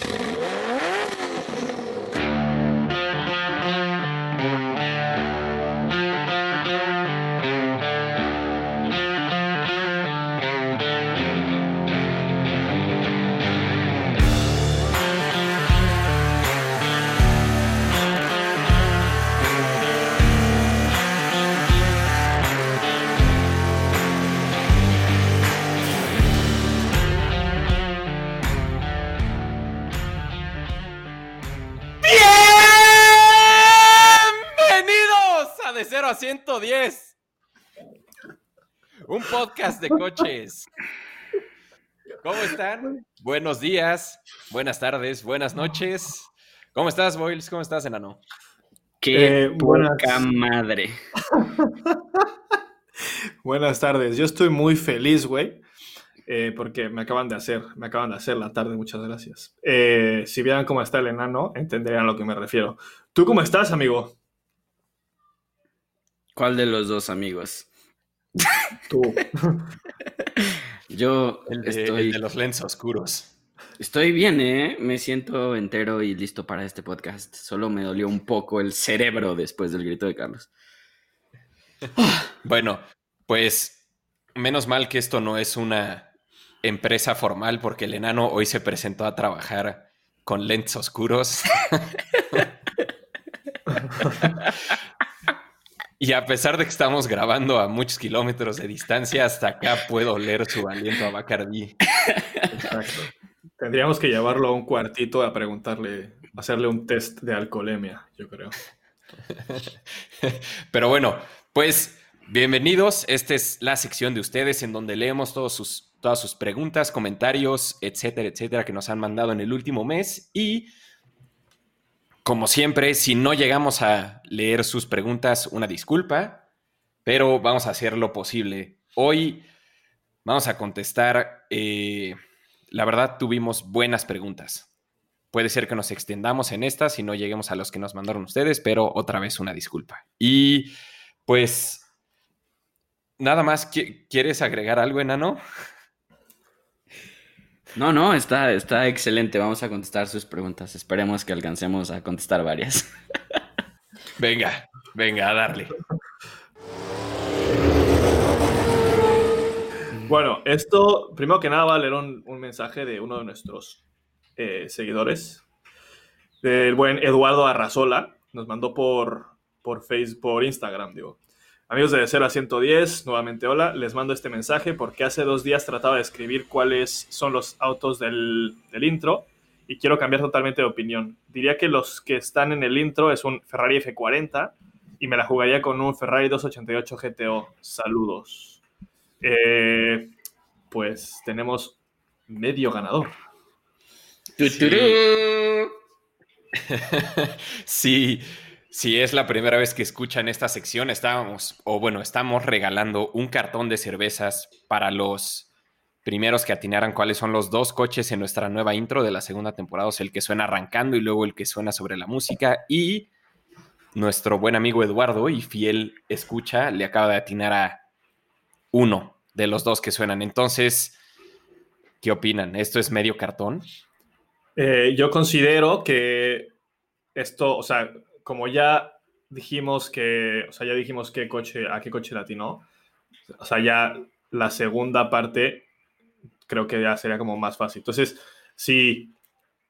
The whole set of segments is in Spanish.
110. podcast de coches. ¿Cómo están? Buenos días, buenas tardes, buenas noches. ¿Cómo estás, Boyles? ¿Cómo estás, enano? Qué eh, poca madre. buenas tardes. Yo estoy muy feliz, güey. Eh, porque me acaban de hacer, me acaban de hacer la tarde, muchas gracias. Eh, si vieran cómo está el enano, entenderían a lo que me refiero. ¿Tú cómo estás, amigo? ¿Cuál de los dos amigos? Tú. Yo el de, estoy... de los lentes oscuros. Estoy bien, ¿eh? Me siento entero y listo para este podcast. Solo me dolió un poco el cerebro después del grito de Carlos. bueno, pues menos mal que esto no es una empresa formal porque el enano hoy se presentó a trabajar con lentes oscuros. Y a pesar de que estamos grabando a muchos kilómetros de distancia, hasta acá puedo oler su aliento a Bacardi. Exacto. Tendríamos que llevarlo a un cuartito a preguntarle, hacerle un test de alcoholemia, yo creo. Pero bueno, pues bienvenidos. Esta es la sección de ustedes en donde leemos todos sus, todas sus preguntas, comentarios, etcétera, etcétera, que nos han mandado en el último mes. Y como siempre, si no llegamos a leer sus preguntas, una disculpa, pero vamos a hacer lo posible. Hoy vamos a contestar, eh, la verdad tuvimos buenas preguntas. Puede ser que nos extendamos en estas y no lleguemos a los que nos mandaron ustedes, pero otra vez una disculpa. Y pues, nada más, ¿quieres agregar algo, enano? No, no, está, está excelente. Vamos a contestar sus preguntas. Esperemos que alcancemos a contestar varias. venga, venga, a darle. Bueno, esto, primero que nada, va a leer un, mensaje de uno de nuestros eh, seguidores, del buen Eduardo Arrazola. Nos mandó por, por Facebook, por Instagram, digo. Amigos de 0 a 110, nuevamente hola, les mando este mensaje porque hace dos días trataba de escribir cuáles son los autos del, intro y quiero cambiar totalmente de opinión. Diría que los que están en el intro es un Ferrari F40 y me la jugaría con un Ferrari 288 GTO. Saludos. Eh, pues tenemos medio ganador. sí. Si es la primera vez que escuchan esta sección, estábamos, o bueno, estamos regalando un cartón de cervezas para los primeros que atinaran cuáles son los dos coches en nuestra nueva intro de la segunda temporada, o sea, el que suena arrancando y luego el que suena sobre la música. Y nuestro buen amigo Eduardo y fiel escucha le acaba de atinar a uno de los dos que suenan. Entonces, ¿qué opinan? ¿Esto es medio cartón? Eh, yo considero que esto, o sea, como ya dijimos que, o sea, ya dijimos qué coche, a qué coche latino, o sea, ya la segunda parte creo que ya sería como más fácil. Entonces, sí,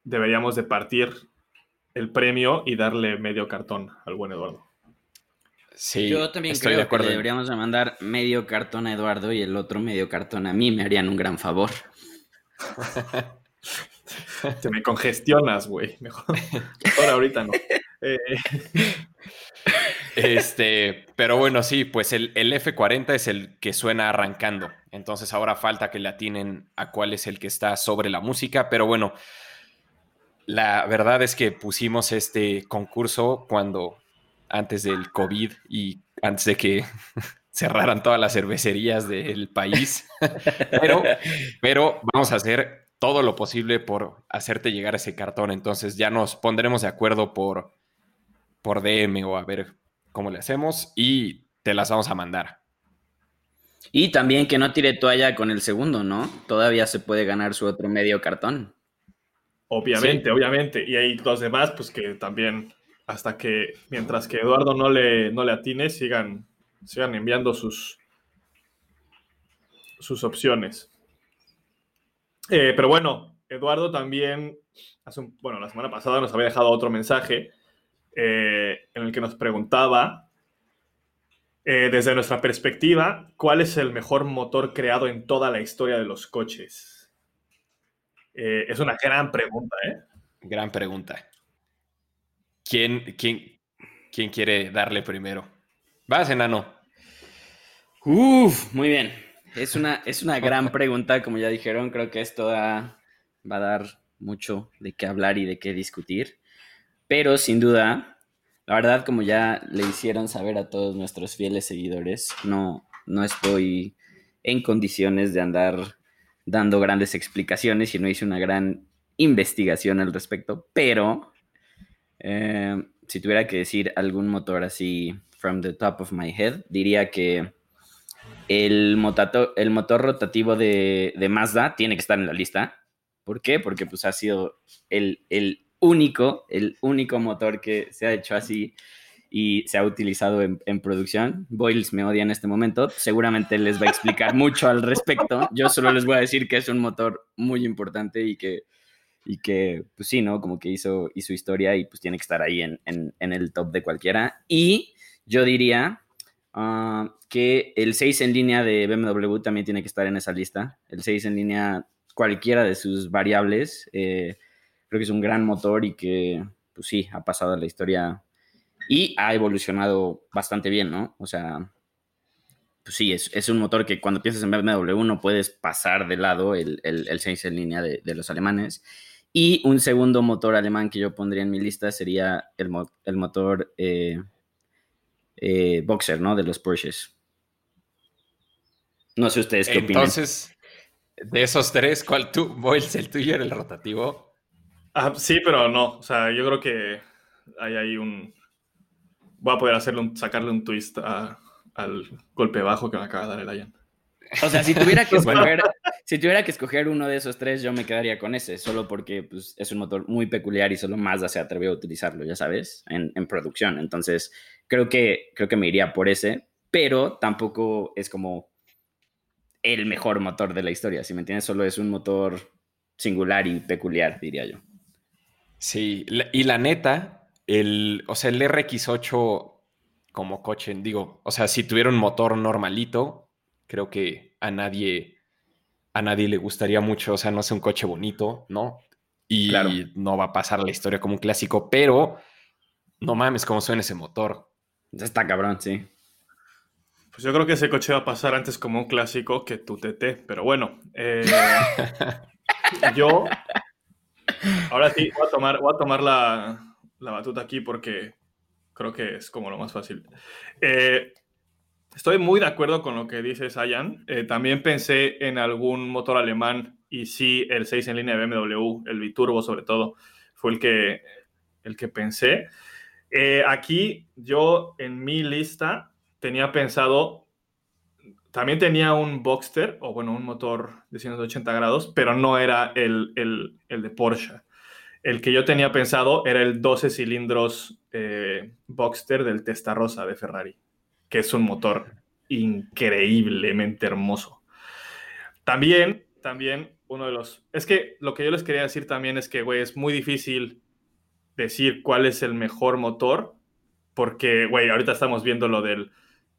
deberíamos de partir el premio y darle medio cartón al buen Eduardo. Sí, yo también estoy creo de acuerdo. que deberíamos de mandar medio cartón a Eduardo y el otro medio cartón a mí, me harían un gran favor. Te me congestionas, güey. Mejor, mejor ahorita no. Eh, este, pero bueno, sí, pues el, F40 es el que suena arrancando. Entonces ahora falta que le atinen a cuál es el que está sobre la música. Pero bueno, la verdad es que pusimos este concurso cuando antes del COVID y antes de que cerraran todas las cervecerías del país. pero, pero vamos a hacer todo lo posible por hacerte llegar ese cartón. Entonces ya nos pondremos de acuerdo por por DM o a ver cómo le hacemos y te las vamos a mandar. Y también que no tire toalla con el segundo, ¿no? Todavía se puede ganar su otro medio cartón. Obviamente, obviamente. Y hay los demás, pues que también, hasta que, mientras que Eduardo no le, no le atine, sigan, sigan enviando sus, sus opciones. Eh, pero bueno, Eduardo también, hace bueno, la semana pasada nos había dejado otro mensaje eh, en el que nos preguntaba, eh, desde nuestra perspectiva, ¿cuál es el mejor motor creado en toda la historia de los coches? es una gran pregunta, ¿eh? Gran pregunta. ¿Quién, quién, quién quiere darle primero? Vas, enano. Uf, muy bien. Es una, es una gran pregunta, como ya dijeron, creo que esto va a dar mucho de qué hablar y de qué discutir. Pero sin duda, la verdad, como ya le hicieron saber a todos nuestros fieles seguidores, no, no estoy en condiciones de andar dando grandes explicaciones y no hice una gran investigación al respecto, pero eh, si tuviera que decir algún motor así from the top of my head, diría que el, el motor rotativo de, Mazda tiene que estar en la lista. ¿Por qué? Porque pues ha sido el, único, el único motor que se ha hecho así y se ha utilizado en, producción. Boyles me odia en este momento. Seguramente les va a explicar mucho al respecto. Yo solo les voy a decir que es un motor muy importante y que, y que pues sí, ¿no? Como que hizo, hizo historia y pues tiene que estar ahí en, en el top de cualquiera. Y yo diría Ah, que el 6 en línea de BMW también tiene que estar en esa lista. El 6 en línea, cualquiera de sus variables, eh, creo que es un gran motor y que, pues sí, ha pasado a la historia y ha evolucionado bastante bien, ¿no? O sea, pues sí, es, un motor que cuando piensas en BMW no puedes pasar de lado el, el, 6 en línea de, los alemanes. Y un segundo motor alemán que yo pondría en mi lista sería el, el motor eh, eh, boxer, ¿no? De los Porsches. No sé ustedes qué opinan. Entonces, de esos tres, ¿cuál tú, Boyles, el tuyo era el rotativo? Ah, sí, pero no. O sea, yo creo que hay ahí un. Voy a poder hacerle sacarle un twist al golpe bajo que me acaba de dar el Ian. O sea, si tuviera que escoger, si tuviera que escoger uno de esos tres, yo me quedaría con ese, solo porque pues, es un motor muy peculiar y solo Mazda se atrevió a utilizarlo, ya sabes, en, en producción. Entonces, Creo que, creo que me iría por ese, pero tampoco es como el mejor motor de la historia, si me entiendes, solo es un motor singular y peculiar, diría yo. Sí, y la neta, el, o sea, el RX8 como coche, digo, o sea, si tuviera un motor normalito, creo que a nadie, a nadie le gustaría mucho, o sea, no es un coche bonito, ¿no? Y no va a pasar la historia como un clásico, pero no mames cómo suena ese motor. Está cabrón, sí. Pues yo creo que ese coche va a pasar antes como un clásico que tu TT, pero bueno. Eh, yo. Ahora sí, voy a tomar, voy a tomar la, batuta aquí porque creo que es como lo más fácil. Eh, estoy muy de acuerdo con lo que dice Sayan. Eh, también pensé en algún motor alemán y sí, el 6 en línea de BMW, el biturbo sobre todo, fue el que, el que pensé. Eh, aquí yo en mi lista tenía pensado, también tenía un Boxster, o bueno, un motor de 180 grados, pero no era el, de Porsche. El que yo tenía pensado era el 12 cilindros eh, Boxster del Testarossa de Ferrari, que es un motor increíblemente hermoso. También, también uno de los... Es que lo que yo les quería decir también es que, güey, es muy difícil decir cuál es el mejor motor, porque, güey, ahorita estamos viendo lo del,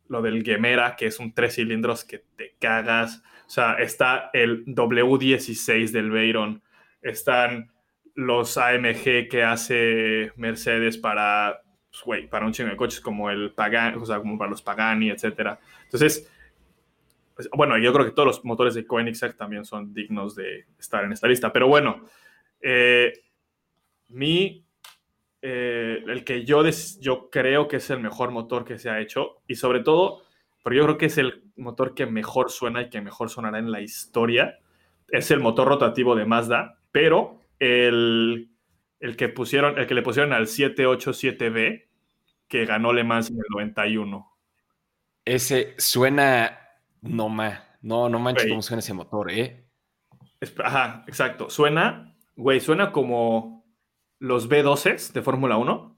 lo del Gemera, que es un tres cilindros que te cagas. O sea, está el W16 del Veyron, están los AMG que hace Mercedes para, pues, para un chingo de coches como el Pagani, o sea, como para los Pagani, etcétera. Entonces, pues, bueno, yo creo que todos los motores de Koenigsegg también son dignos de estar en esta lista. Pero bueno, eh, mi eh, el que yo, yo creo que es el mejor motor que se ha hecho y sobre todo, porque yo creo que es el motor que mejor suena y que mejor sonará en la historia, es el motor rotativo de Mazda, pero el, el que, pusieron, el que le pusieron al 787B, que ganó Le Mans en el 91. Ese suena no ma, no, no manches cómo suena ese motor, ¿eh? Ajá, exacto. Suena güey, suena como los B12 de Fórmula 1. O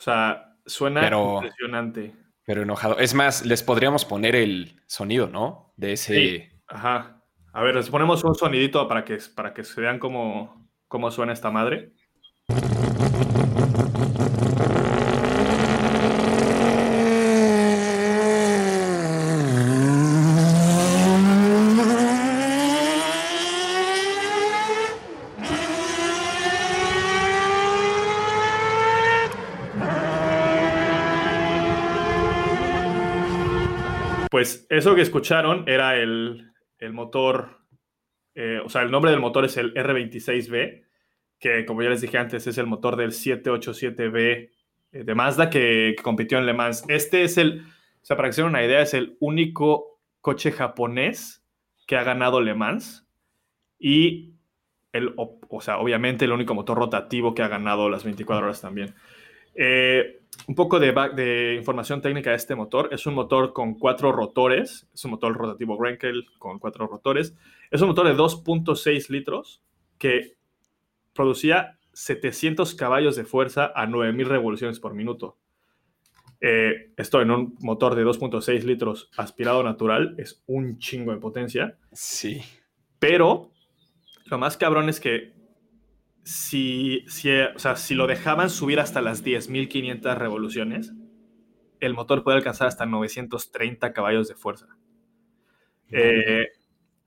sea, suena Pero- impresionante. Pero enojado. Es más, les podríamos poner el sonido, ¿no? De ese. Sí. Ajá. A ver, les ponemos un sonidito para que, para que se vean cómo, cómo suena esta madre. Pues eso que escucharon era el, el motor, eh, o sea, el nombre del motor es el R26B, que como ya les dije antes es el motor del 787B eh, de Mazda que, compitió en Le Mans. Este es el, o sea, para que se den una idea, es el único coche japonés que ha ganado Le Mans y, el, o, o sea, obviamente el único motor rotativo que ha ganado las 24 horas también. Eh, un poco de, back- de información técnica de este motor. Es un motor con cuatro rotores. Es un motor rotativo Grenkel con cuatro rotores. Es un motor de 2.6 litros que producía 700 caballos de fuerza a 9000 revoluciones por minuto. Eh, esto en un motor de 2.6 litros aspirado natural es un chingo de potencia. Sí. Pero lo más cabrón es que si, si, o sea, si lo dejaban subir hasta las 10.500 revoluciones, el motor puede alcanzar hasta 930 caballos de fuerza. Eh,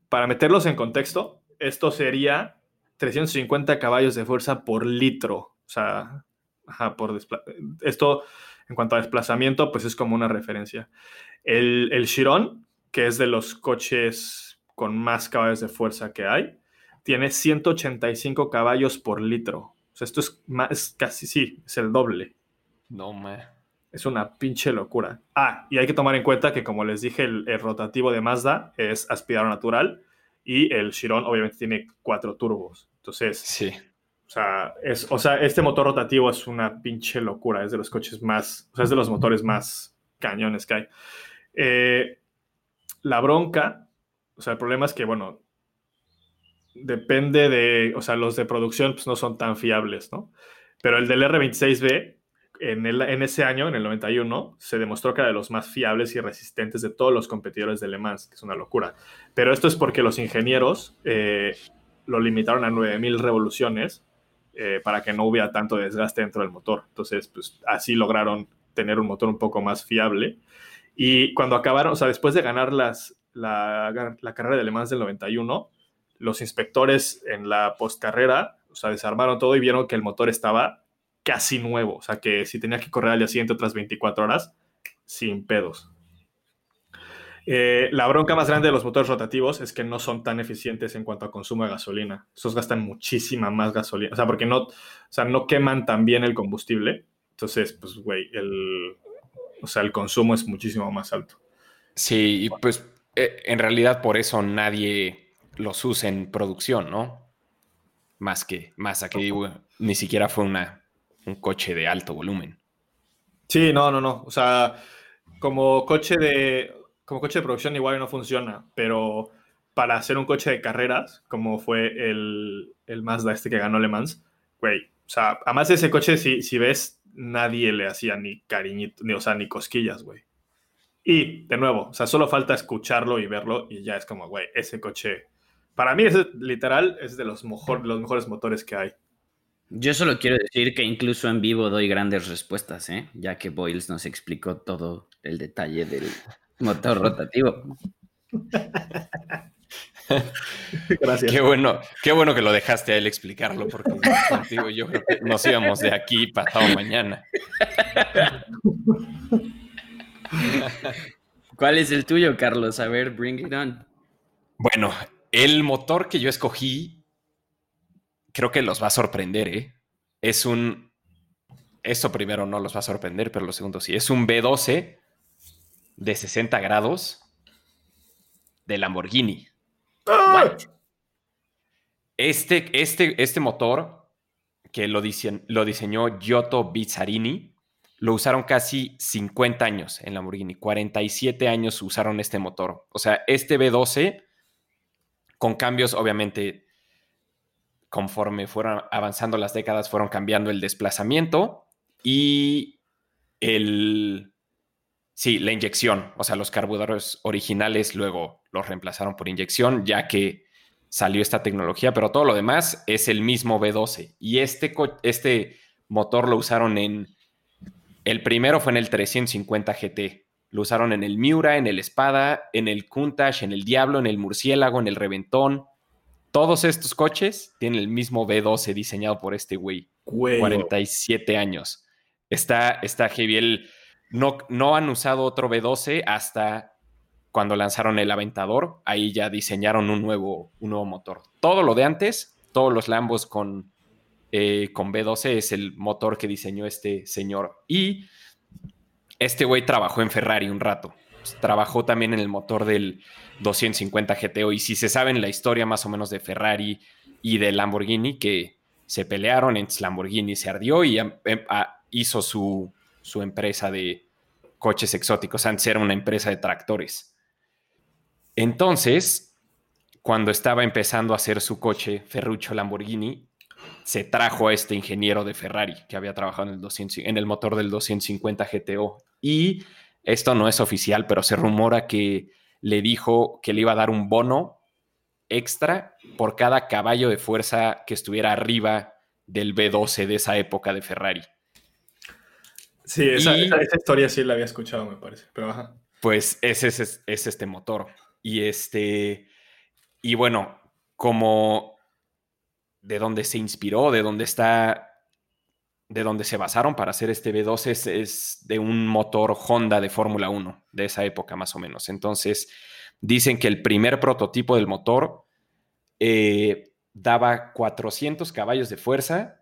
para meterlos en contexto, esto sería 350 caballos de fuerza por litro. O sea, ajá, por esto en cuanto a desplazamiento, pues es como una referencia. El, el Chiron, que es de los coches con más caballos de fuerza que hay, tiene 185 caballos por litro. O sea, esto es, más, es casi, sí, es el doble. No, ma. Es una pinche locura. Ah, y hay que tomar en cuenta que, como les dije, el, el rotativo de Mazda es aspirador natural y el Chiron obviamente tiene cuatro turbos. Entonces, Sí. o sea, es, o sea, este motor rotativo es una pinche locura. Es de los coches más, o sea, es de los motores más cañones que hay. Eh, la bronca, o sea, el problema es que, bueno, depende de, o sea, los de producción pues, no son tan fiables, ¿no? Pero el del R26B, en, el, en ese año, en el 91, se demostró que era de los más fiables y resistentes de todos los competidores de Le Mans, que es una locura. Pero esto es porque los ingenieros eh, lo limitaron a 9000 revoluciones eh, para que no hubiera tanto desgaste dentro del motor. Entonces, pues así lograron tener un motor un poco más fiable. Y cuando acabaron, o sea, después de ganar las, la, la carrera de Le Mans del 91, los inspectores en la postcarrera, o sea, desarmaron todo y vieron que el motor estaba casi nuevo. O sea, que si tenía que correr al día siguiente otras 24 horas, sin pedos. Eh, la bronca más grande de los motores rotativos es que no son tan eficientes en cuanto a consumo de gasolina. Esos gastan muchísima más gasolina. O sea, porque no, o sea, no queman tan bien el combustible. Entonces, pues, güey, el, o sea, el consumo es muchísimo más alto. Sí, y pues eh, en realidad por eso nadie los usa en producción, ¿no? Más que, más a que ni siquiera fue una, un coche de alto volumen. Sí, no, no, no. O sea, como coche de, como coche de producción igual no funciona, pero para hacer un coche de carreras, como fue el, el Mazda este que ganó Le Mans, güey, o sea, además de ese coche, si, si ves, nadie le hacía ni cariñito, ni, o sea, ni cosquillas, güey. Y, de nuevo, o sea, solo falta escucharlo y verlo y ya es como, güey, ese coche, para mí, ese literal es de los, mejor, los mejores motores que hay. Yo solo quiero decir que incluso en vivo doy grandes respuestas, ¿eh? ya que Boyles nos explicó todo el detalle del motor rotativo. Gracias. Qué bueno, qué bueno que lo dejaste a él explicarlo, porque contigo yo creo que nos íbamos de aquí pasado mañana. ¿Cuál es el tuyo, Carlos? A ver, bring it on. Bueno, el motor que yo escogí, creo que los va a sorprender, ¿eh? Es un. Esto primero no los va a sorprender, pero lo segundo sí. Es un B12 de 60 grados de Lamborghini. ¡Ah! Este, este, este motor, que lo, dise- lo diseñó Giotto Bizzarini, lo usaron casi 50 años en Lamborghini. 47 años usaron este motor. O sea, este B12, con cambios obviamente conforme fueron avanzando las décadas, fueron cambiando el desplazamiento y el... Sí, la inyección, o sea, los carburadores originales luego los reemplazaron por inyección, ya que salió esta tecnología, pero todo lo demás es el mismo V12. Y este, este motor lo usaron en... El primero fue en el 350 GT. Lo usaron en el Miura, en el Espada, en el Countach, en el Diablo, en el Murciélago, en el Reventón. Todos estos coches tienen el mismo V12 diseñado por este güey. 47 años. Está, está heavy. no, no han usado otro V12 hasta cuando lanzaron el Aventador, ahí ya diseñaron un nuevo, un nuevo motor. Todo lo de antes, todos los Lambos con, eh, con B12 es el motor que diseñó este señor. Y este güey trabajó en Ferrari un rato. Trabajó también en el motor del 250 GTO. Y si se saben la historia más o menos de Ferrari y de Lamborghini, que se pelearon, en Lamborghini se ardió y em, hizo su, su empresa de coches exóticos. Antes era una empresa de tractores. Entonces, cuando estaba empezando a hacer su coche Ferruccio Lamborghini, se trajo a este ingeniero de Ferrari que había trabajado en el, en el motor del 250 GTO. Y esto no es oficial, pero se rumora que le dijo que le iba a dar un bono extra por cada caballo de fuerza que estuviera arriba del B12 de esa época de Ferrari. Sí, esa, historia sí la había escuchado, me parece. Pero Pues ese es este motor. Y este, y bueno, como de dónde se inspiró, de dónde está, de dónde se basaron para hacer este V2 es, de un motor Honda de Fórmula 1, de esa época más o menos. Entonces, dicen que el primer prototipo del motor eh, daba 400 caballos de fuerza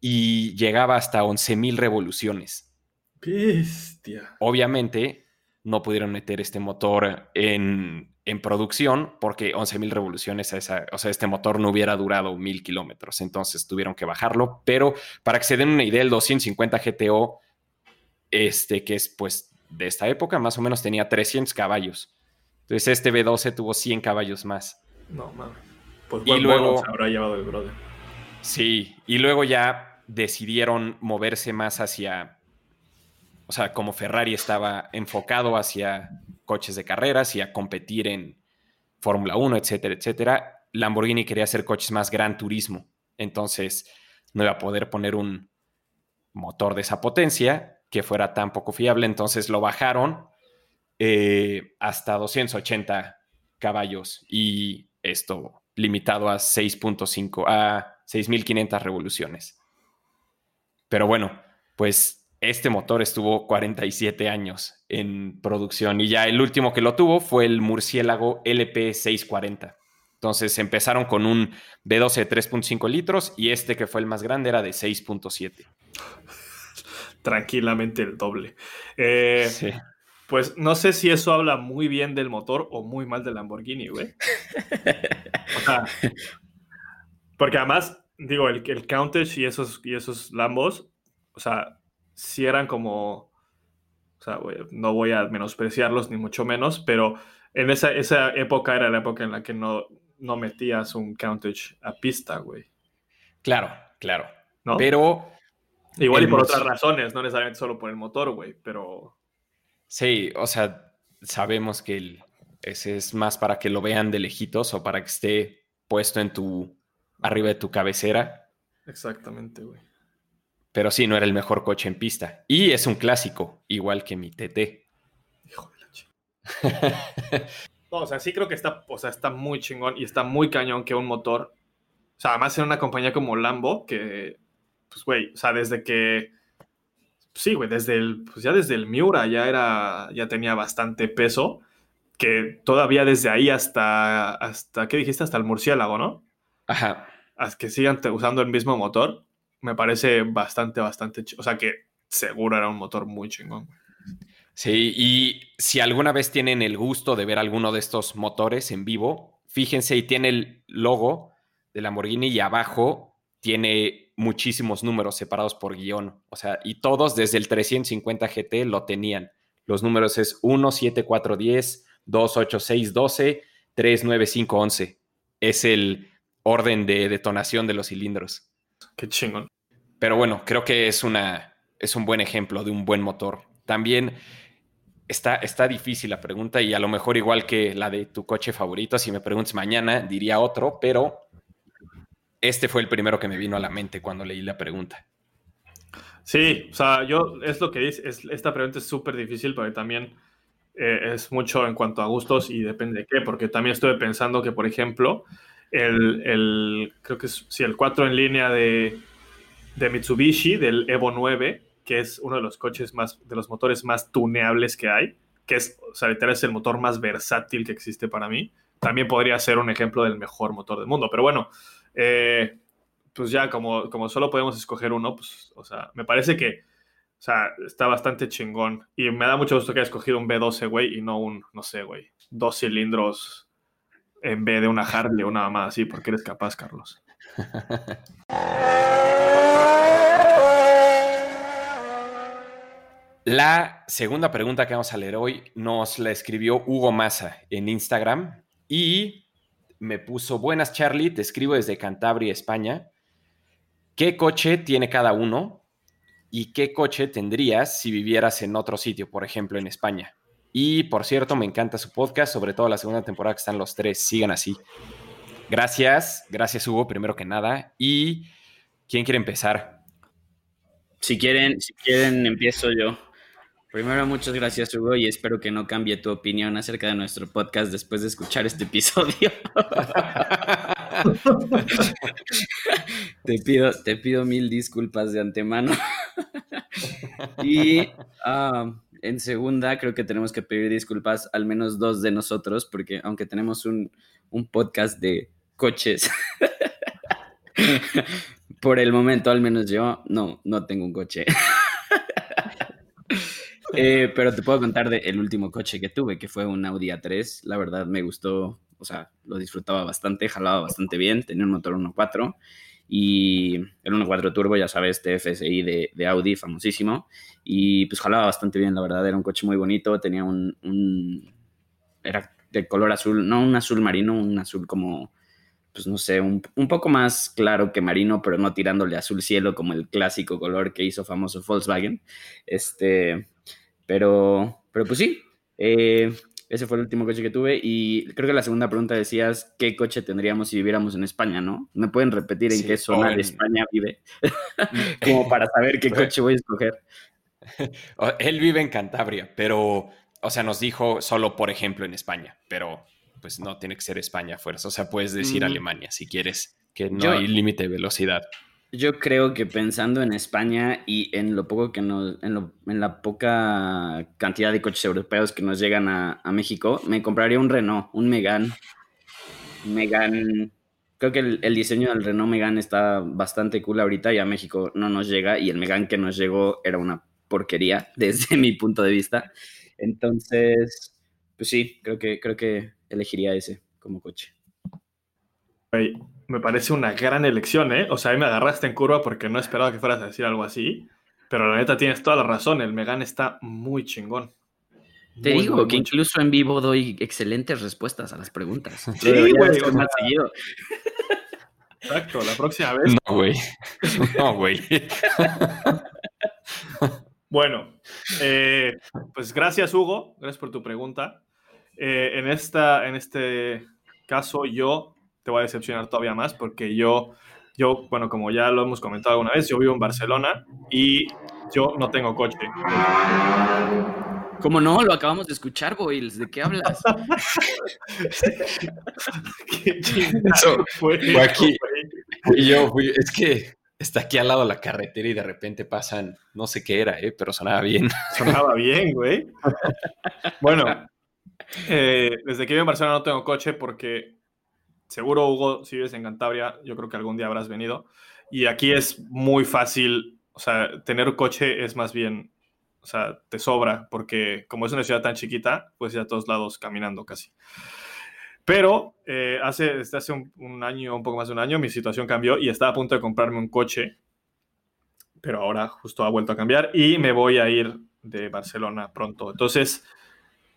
y llegaba hasta 11.000 revoluciones. Bestia. Obviamente, no pudieron meter este motor en, producción porque 11.000 revoluciones, esa, o sea, este motor no hubiera durado mil kilómetros, entonces tuvieron que bajarlo, pero para que se den una idea, el 250 GTO, este que es pues de esta época, más o menos tenía 300 caballos. Entonces este B12 tuvo 100 caballos más. No, mames. Pues y luego se habrá llevado el brother. Sí, y luego ya decidieron moverse más hacia o sea, como Ferrari estaba enfocado hacia coches de carreras y a competir en Fórmula 1, etcétera, etcétera, Lamborghini quería hacer coches más gran turismo. Entonces, no iba a poder poner un motor de esa potencia que fuera tan poco fiable. Entonces lo bajaron eh, hasta 280 caballos y esto limitado a 6.5, a 6.500 revoluciones. Pero bueno, pues este motor estuvo 47 años en producción y ya el último que lo tuvo fue el murciélago LP640. Entonces empezaron con un B12 de 3.5 litros y este que fue el más grande era de 6.7. Tranquilamente el doble. Eh, sí. Pues no sé si eso habla muy bien del motor o muy mal del Lamborghini, güey. porque además, digo, el, el Countach y esos, y esos Lambos, o sea, si eran como, o sea, no voy a menospreciarlos ni mucho menos, pero en esa, esa época era la época en la que no, no metías un Countach a pista, güey. Claro, claro. ¿No? Pero... Igual y por otras razones, no necesariamente solo por el motor, güey, pero... Sí, o sea, sabemos que ese es más para que lo vean de lejitos o para que esté puesto en tu... arriba de tu cabecera. Exactamente, güey. Pero sí, no era el mejor coche en pista. Y es un clásico, igual que mi TT. Hijo de la chica. o sea, sí creo que está, o sea, está muy chingón y está muy cañón que un motor. O sea, además en una compañía como Lambo, que, pues, güey, o sea, desde que. Sí, güey, desde el. Pues ya desde el Miura ya era. Ya tenía bastante peso. Que todavía desde ahí hasta. hasta ¿Qué dijiste? Hasta el murciélago, ¿no? Ajá. Hasta que sigan usando el mismo motor me parece bastante, bastante, o sea que seguro era un motor muy chingón. Sí, y si alguna vez tienen el gusto de ver alguno de estos motores en vivo, fíjense y tiene el logo de Lamborghini y abajo tiene muchísimos números separados por guion, o sea, y todos desde el 350 GT lo tenían. Los números es 1, 7, 4, 10, 2, 8, 6, 12, 3, 9, 5, 11. Es el orden de detonación de los cilindros. Qué chingón. Pero bueno, creo que es, una, es un buen ejemplo de un buen motor. También está, está difícil la pregunta y a lo mejor igual que la de tu coche favorito, si me preguntas mañana diría otro, pero este fue el primero que me vino a la mente cuando leí la pregunta. Sí, o sea, yo es lo que dice, es, esta pregunta es súper difícil porque también eh, es mucho en cuanto a gustos y depende de qué, porque también estuve pensando que, por ejemplo, el, el creo que es, sí, el 4 en línea de, de Mitsubishi, del Evo 9, que es uno de los coches más, de los motores más tuneables que hay, que es, o sea, literal es el motor más versátil que existe para mí, también podría ser un ejemplo del mejor motor del mundo. Pero bueno, eh, pues ya como, como solo podemos escoger uno, pues, o sea, me parece que, o sea, está bastante chingón. Y me da mucho gusto que haya escogido un B12, güey, y no un, no sé, güey, dos cilindros en vez de una Harley o nada más así, porque eres capaz, Carlos. La segunda pregunta que vamos a leer hoy nos la escribió Hugo Massa en Instagram y me puso, buenas Charlie, te escribo desde Cantabria, España. ¿Qué coche tiene cada uno? ¿Y qué coche tendrías si vivieras en otro sitio, por ejemplo, en España? Y por cierto, me encanta su podcast, sobre todo la segunda temporada que están los tres. Sigan así. Gracias, gracias Hugo, primero que nada. ¿Y quién quiere empezar? Si quieren, si quieren, empiezo yo. Primero, muchas gracias, Hugo, y espero que no cambie tu opinión acerca de nuestro podcast después de escuchar este episodio. te, pido, te pido mil disculpas de antemano. y ah, en segunda, creo que tenemos que pedir disculpas al menos dos de nosotros, porque aunque tenemos un, un podcast de coches, por el momento, al menos yo, no, no tengo un coche. Eh, pero te puedo contar del último coche que tuve, que fue un Audi A3. La verdad me gustó, o sea, lo disfrutaba bastante, jalaba bastante bien, tenía un motor 1.4 y el 1.4 turbo, ya sabes, TFSI de, de, Audi, famosísimo. Y pues jalaba bastante bien, la verdad, era un coche muy bonito, tenía un, un era de color azul, no un azul marino, un azul como, pues no sé, un, un, poco más claro que marino, pero no tirándole azul cielo como el clásico color que hizo famoso Volkswagen. Este, pero, pero pues sí, eh, ese fue el último coche que tuve y creo que la segunda pregunta decías qué coche tendríamos si viviéramos en España, ¿no? ¿Me pueden repetir en sí, qué zona en... de España vive? Como para saber qué coche voy a escoger. Él vive en Cantabria, pero, o sea, nos dijo solo, por ejemplo, en España, pero pues no tiene que ser España a fuerza. O sea, puedes decir mm. Alemania si quieres, que no Yo... hay límite de velocidad. Yo creo que pensando en España y en lo poco que nos, en, lo, en la poca cantidad de coches europeos que nos llegan a, México, me compraría un Renault, un Megane. Megane, creo que el, diseño del Renault Megane está bastante cool ahorita y a México no nos llega y el Megane que nos llegó era una porquería desde mi punto de vista. Entonces, pues sí, creo que, creo que elegiría ese como coche. Hey, me parece una gran elección, ¿eh? O sea, ahí me agarraste en curva porque no esperaba que fueras a decir algo así. Pero la neta tienes toda la razón, el Megan está muy chingón. Te muy, digo muy, que muy incluso chingón. en vivo doy excelentes respuestas a las preguntas. Sí, güey. Más seguido. Exacto, la próxima vez. No, güey. No, güey. bueno, eh, pues gracias, Hugo. Gracias por tu pregunta. Eh, en, esta, en este caso, yo te voy a decepcionar todavía más porque yo, yo, bueno, como ya lo hemos comentado alguna vez, yo vivo en Barcelona y yo no tengo coche. ¿Cómo no? Lo acabamos de escuchar, Boyles. ¿De qué hablas? qué Eso, fue, fue aquí. Y yo fui, es que está aquí al lado de la carretera y de repente pasan, no sé qué era, ¿eh? pero sonaba bien. Sonaba bien, güey. bueno, eh, desde que vivo en Barcelona no tengo coche porque seguro, Hugo, si vives en Cantabria, yo creo que algún día habrás venido. Y aquí es muy fácil, o sea, tener coche es más bien, o sea, te sobra, porque como es una ciudad tan chiquita, puedes ir a todos lados caminando casi. Pero eh, hace, desde hace un, un, año, un poco más de un año, mi situación cambió y estaba a punto de comprarme un coche, pero ahora justo ha vuelto a cambiar y me voy a ir de Barcelona pronto. Entonces,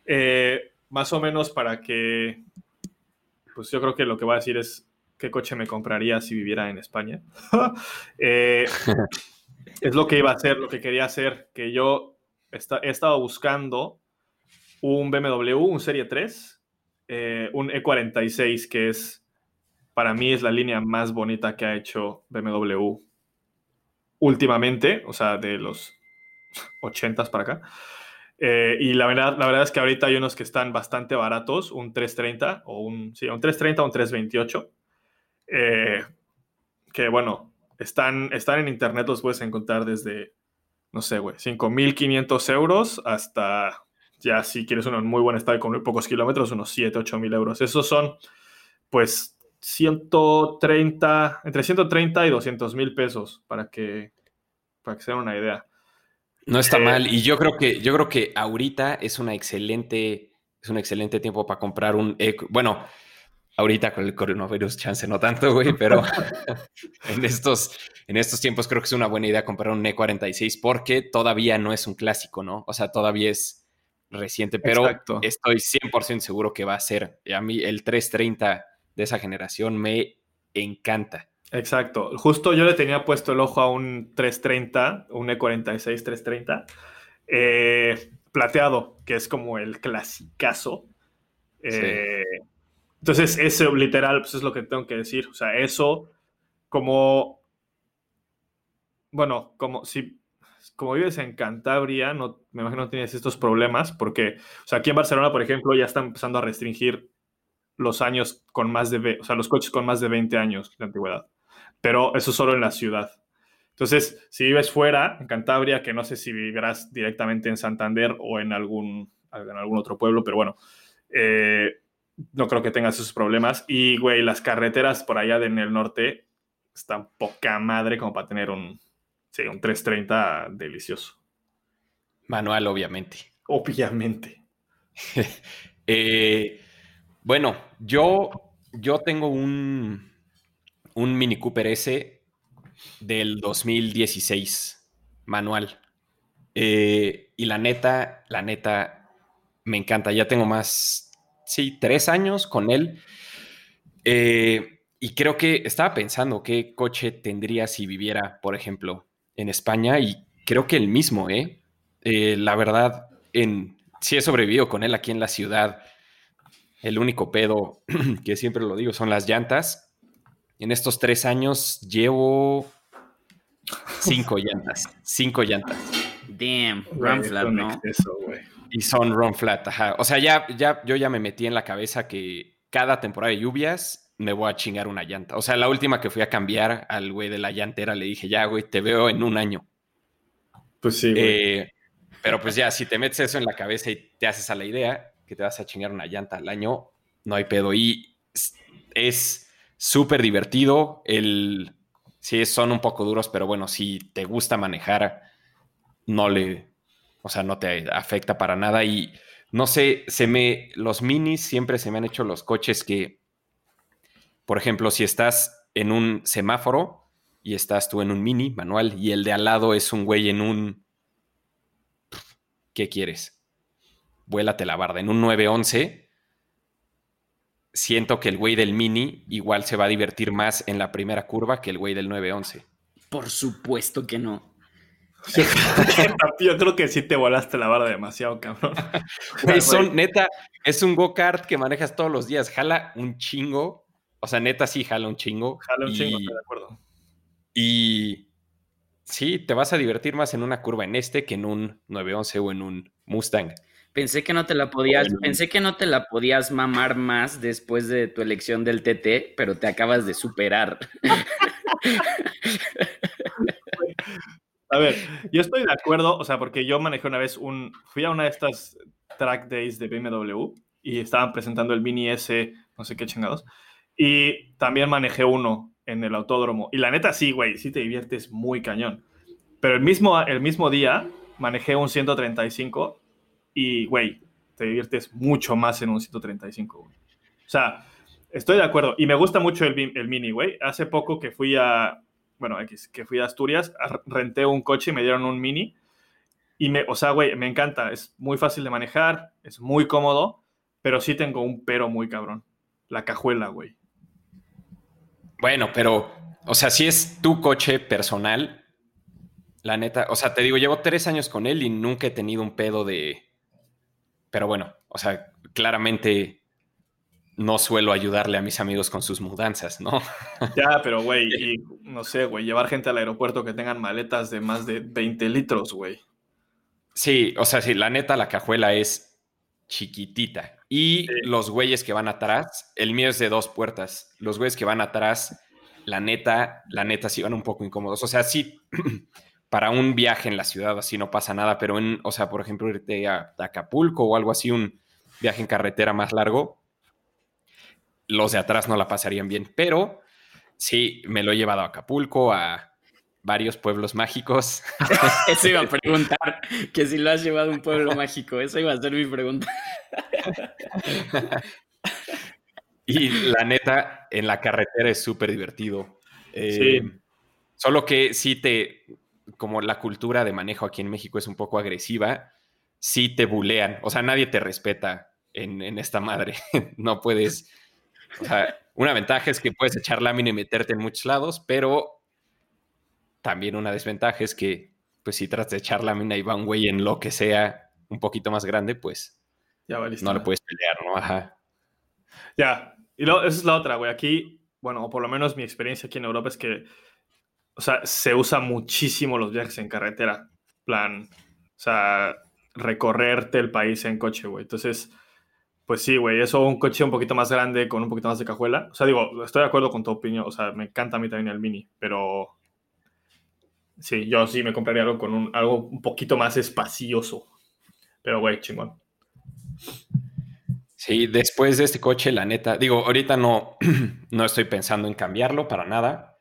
eh, más o menos para que pues yo creo que lo que voy a decir es qué coche me compraría si viviera en España. Eh, es lo que iba a hacer, lo que quería hacer, que yo he estado buscando un BMW, un Serie 3, eh, un E46, que es, para mí es la línea más bonita que ha hecho BMW últimamente, o sea, de los 80s para acá. Eh, y la verdad, la verdad es que ahorita hay unos que están bastante baratos, un 330 o un, sí, un 330 o un 328. Eh, que bueno, están, están en internet, los puedes encontrar desde, no sé, güey, 5.500 euros hasta ya si quieres uno en muy buen estado y con muy pocos kilómetros, unos 7, 8 mil euros. Esos son, pues, 130, entre 130 y 200 mil pesos para que, para que se den una idea. No está eh, mal. Y yo creo que, yo creo que ahorita es una excelente, es un excelente tiempo para comprar un Bueno, ahorita con el coronavirus, chance no tanto, güey, pero en estos, en estos tiempos creo que es una buena idea comprar un E46 porque todavía no es un clásico, ¿no? O sea, todavía es reciente, pero estoy 100% seguro que va a ser. A mí el 330 de esa generación me encanta. Exacto. Justo yo le tenía puesto el ojo a un 330, un E46 330, eh, plateado, que es como el clasicazo. Eh, entonces, eso literal, pues es lo que tengo que decir. O sea, eso como, bueno, como si como vives en Cantabria, no, me imagino no tienes estos problemas, porque, o sea, aquí en Barcelona, por ejemplo, ya están empezando a restringir los años con más de, o sea, los coches con más de 20 años de antigüedad. Pero eso solo en la ciudad. Entonces, si vives fuera, en Cantabria, que no sé si vivirás directamente en Santander o en algún, en algún otro pueblo, pero bueno, eh, no creo que tengas esos problemas. Y, güey, las carreteras por allá en el norte están poca madre como para tener un, Sí, un 330 delicioso. Manual, obviamente. Obviamente. Eh, bueno, yo, yo tengo un, un Mini Cooper S del 2016, manual. Eh, y la neta, la neta, me encanta. Ya tengo más, sí, tres años con él. Eh, y creo que estaba pensando qué coche tendría si viviera, por ejemplo, en España y creo que el mismo, ¿eh? ¿eh? la verdad, en, sí he sobrevivido con él aquí en la ciudad. El único pedo, que siempre lo digo, son las llantas. En estos tres años llevo cinco llantas. Cinco llantas. Damn, run flat, ¿no? y son run flat, ajá. O sea, ya, ya, yo ya me metí en la cabeza que cada temporada de lluvias me voy a chingar una llanta. O sea, la última que fui a cambiar al güey de la llantera le dije, ya, güey, te veo en un año. Pues sí. Eh, pero pues ya, si te metes eso en la cabeza y te haces a la idea que te vas a chingar una llanta al año, no hay pedo. Y es súper divertido. El, sí, son un poco duros, pero bueno, si te gusta manejar, no le, o sea, no te afecta para nada. Y no sé, se me, los minis siempre se me han hecho los coches que por ejemplo, si estás en un semáforo y estás tú en un mini manual y el de al lado es un güey en un... ¿Qué quieres? Vuélate la barda. En un 911, siento que el güey del mini igual se va a divertir más en la primera curva que el güey del 911. Por supuesto que no. Yo creo que sí te volaste la barda demasiado, cabrón. son, neta, es un go-kart que manejas todos los días. Jala un chingo o sea, neta sí jala un chingo. Jala un chingo, estoy de acuerdo. Y sí, te vas a divertir más en una curva en este que en un 911 o en un Mustang. Pensé que no te la podías, pensé que no te la podías mamar más después de tu elección del TT, pero te acabas de superar. A ver, yo estoy de acuerdo, o sea, porque yo manejé una vez un, fui a una de estas track days de BMW y estaban presentando el Mini S, no sé qué chingados, y también manejé uno en el autódromo. Y la neta, sí, güey, sí te diviertes muy cañón. Pero el mismo, el mismo día manejé un 135 y, güey, te diviertes mucho más en un 135, O sea, estoy de acuerdo. Y me gusta mucho el, Mini, güey. Hace poco que fui a, bueno, que fui a Asturias, renté un coche y me dieron un Mini. Y me, o sea, güey, me encanta. Es muy fácil de manejar, es muy cómodo, pero sí tengo un pero muy cabrón. La cajuela, güey. Bueno, pero, o sea, si es tu coche personal, la neta, o sea, te digo, llevo tres años con él y nunca he tenido un pedo de... Pero bueno, o sea, claramente no suelo ayudarle a mis amigos con sus mudanzas, ¿no? Ya, pero güey, y no sé, güey, llevar gente al aeropuerto que tengan maletas de más de 20 litros, güey. Sí, o sea, sí, la neta, la cajuela es chiquitita. Y Sí. los güeyes que van atrás, el mío es de dos puertas. Los güeyes que van atrás, la neta, la neta sí van un poco incómodos. O sea, sí, para un viaje en la ciudad así no pasa nada, pero en, o sea, por ejemplo, irte a, a Acapulco o algo así, un viaje en carretera más largo, los de atrás no la pasarían bien. Pero sí, me lo he llevado a Acapulco, a varios pueblos mágicos. Eso iba a preguntar, que si lo has llevado a un pueblo mágico, eso iba a ser mi pregunta. Y la neta, en la carretera es súper divertido. Eh, Sí. Solo que sí te, como la cultura de manejo aquí en México es un poco agresiva, sí te bulean. O sea, nadie te respeta en, en esta madre. no puedes. O sea, una ventaja es que puedes echar lámina y meterte en muchos lados, pero también una desventaja es que, pues, si tratas de echar lámina y va un güey en lo que sea un poquito más grande, pues Ya valiste. no le puedes pelear, ¿no? Ajá. Ya, y luego, esa es la otra, güey. Aquí, bueno, o por lo menos mi experiencia aquí en Europa es que, o sea, se usa muchísimo los viajes en carretera. plan, o sea, recorrerte el país en coche, güey. Entonces, pues sí, güey, eso un coche un poquito más grande con un poquito más de cajuela. O sea, digo, estoy de acuerdo con tu opinión. O sea, me encanta a mí también el Mini, pero sí, yo sí me compraría algo con un, algo un poquito más espacioso. Pero, güey, chingón. Sí, después de este coche, la neta, digo, ahorita no, no estoy pensando en cambiarlo para nada,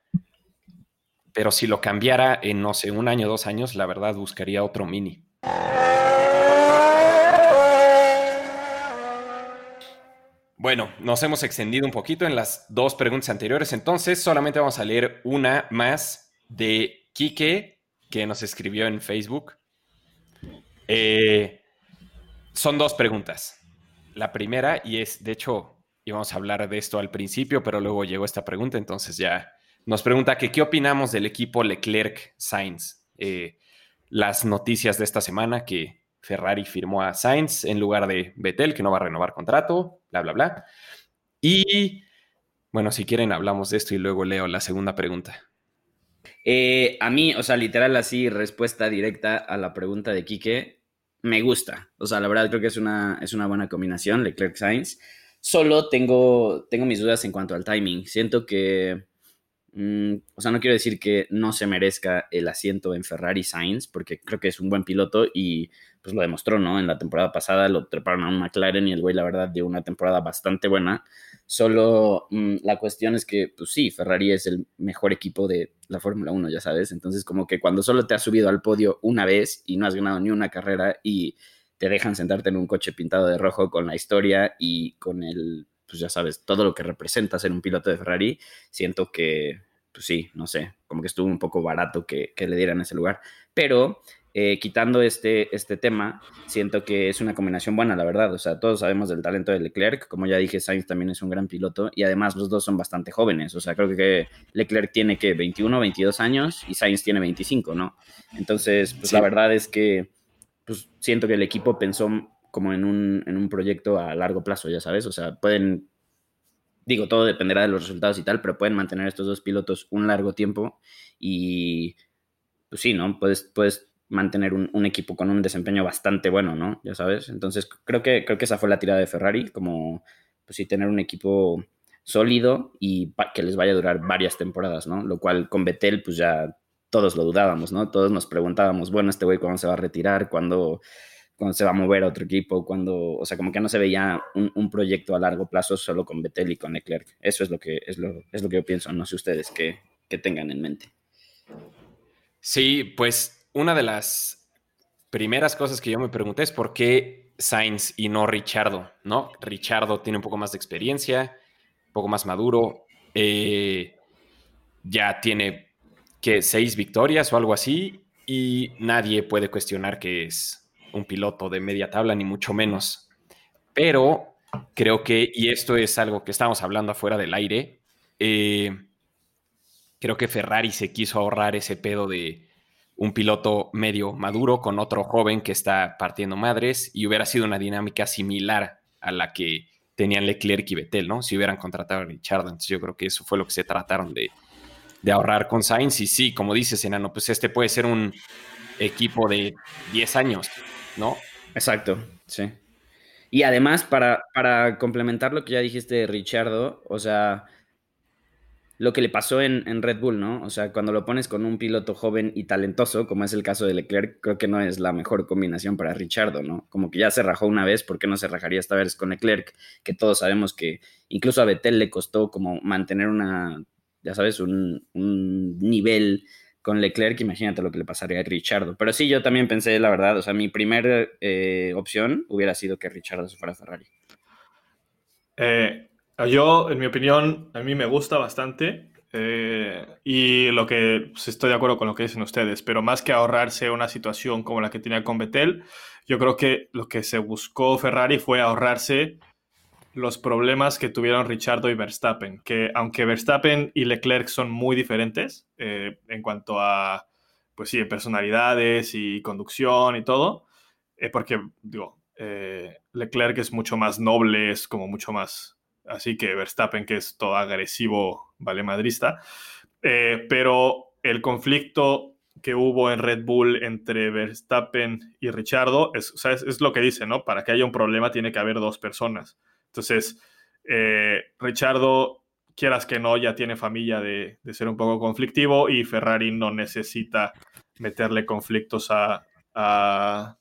pero si lo cambiara en, no sé, un año, dos años, la verdad buscaría otro mini. Bueno, nos hemos extendido un poquito en las dos preguntas anteriores, entonces solamente vamos a leer una más de Quique, que nos escribió en Facebook. Eh, son dos preguntas. La primera, y es, de hecho, íbamos a hablar de esto al principio, pero luego llegó esta pregunta, entonces ya nos pregunta que qué opinamos del equipo Leclerc-Sainz. Eh, las noticias de esta semana que Ferrari firmó a Sainz en lugar de Vettel, que no va a renovar contrato, bla, bla, bla. Y bueno, si quieren hablamos de esto y luego leo la segunda pregunta. Eh, a mí, o sea, literal así, respuesta directa a la pregunta de Quique, me gusta. O sea, la verdad creo que es una, es una buena combinación, Leclerc Sainz. Solo tengo, tengo mis dudas en cuanto al timing. Siento que, mm, o sea, no quiero decir que no se merezca el asiento en Ferrari Sainz, porque creo que es un buen piloto y pues lo demostró, ¿no? En la temporada pasada lo treparon a un McLaren y el güey, la verdad, dio una temporada bastante buena. Solo mm, la cuestión es que, pues sí, Ferrari es el mejor equipo de la Fórmula 1, ya sabes. Entonces, como que cuando solo te has subido al podio una vez y no has ganado ni una carrera y te dejan sentarte en un coche pintado de rojo con la historia y con el, pues ya sabes, todo lo que representa ser un piloto de Ferrari, siento que, pues sí, no sé, como que estuvo un poco barato que, que le dieran ese lugar. Pero eh, quitando este, este tema, siento que es una combinación buena, la verdad. O sea, todos sabemos del talento de Leclerc. Como ya dije, Sainz también es un gran piloto y además los dos son bastante jóvenes. O sea, creo que Leclerc tiene que 21, 22 años y Sainz tiene 25, ¿no? Entonces, pues Sí. la verdad es que pues, siento que el equipo pensó como en un, en un proyecto a largo plazo, ya sabes. O sea, pueden, digo, todo dependerá de los resultados y tal, pero pueden mantener estos dos pilotos un largo tiempo y, pues sí, ¿no? Puedes, puedes mantener un, equipo con un desempeño bastante bueno, ¿no? Ya sabes. Entonces, creo que, creo que esa fue la tirada de Ferrari, como, pues sí, tener un equipo sólido y que les vaya a durar varias temporadas, ¿no? Lo cual con Betel, pues ya todos lo dudábamos, ¿no? Todos nos preguntábamos, bueno, este güey cuándo se va a retirar, cuándo, cuándo se va a mover a otro equipo, cuándo, o sea, como que no se veía un, un, proyecto a largo plazo solo con Betel y con Leclerc. Eso es lo que, es lo, es lo que yo pienso, no sé ustedes qué, qué tengan en mente. Sí, pues una de las primeras cosas que yo me pregunté es por qué Sainz y no Richardo, ¿no? Richardo tiene un poco más de experiencia, un poco más maduro, eh, ya tiene que seis victorias o algo así y nadie puede cuestionar que es un piloto de media tabla ni mucho menos. Pero creo que, y esto es algo que estamos hablando afuera del aire, eh, Creo que Ferrari se quiso ahorrar ese pedo de un piloto medio maduro con otro joven que está partiendo madres y hubiera sido una dinámica similar a la que tenían Leclerc y Vettel, ¿no? Si hubieran contratado a Richard. Entonces yo creo que eso fue lo que se trataron de, de ahorrar con Sainz. Y sí, como dices, Enano, pues este puede ser un equipo de 10 años, ¿no? Exacto, sí. Y además, para, para complementar lo que ya dijiste de Richardo, o sea, lo que le pasó en, en, Red Bull, ¿no? O sea, cuando lo pones con un piloto joven y talentoso, como es el caso de Leclerc, creo que no es la mejor combinación para Richardo, ¿no? Como que ya se rajó una vez, ¿por qué no se rajaría esta vez con Leclerc? Que todos sabemos que incluso a Vettel le costó como mantener una, ya sabes, un nivel con Leclerc, imagínate lo que le pasaría a Richardo. Pero sí, yo también pensé, la verdad, o sea, mi primera eh, opción hubiera sido que Richardo se fuera a Ferrari. Eh, yo, en mi opinión, a mí me gusta bastante. Eh, y lo que pues, estoy de acuerdo con lo que dicen ustedes, pero más que ahorrarse una situación como la que tenía con Vettel, yo creo que lo que se buscó Ferrari fue ahorrarse los problemas que tuvieron Richardo y Verstappen, que aunque Verstappen y Leclerc son muy diferentes eh, en cuanto a, pues sí, personalidades y conducción y todo, eh, porque, digo, eh, Leclerc es mucho más noble, es como mucho más, así que Verstappen, que es todo agresivo, vale madrista, pero el conflicto que hubo en Red Bull entre Verstappen y Richardo es, es, es lo que dice, ¿no? Para que haya un problema tiene que haber dos personas. Entonces, eh, Richardo, quieras que no, ya tiene familia de, ser un poco conflictivo y Ferrari no necesita meterle conflictos a, a,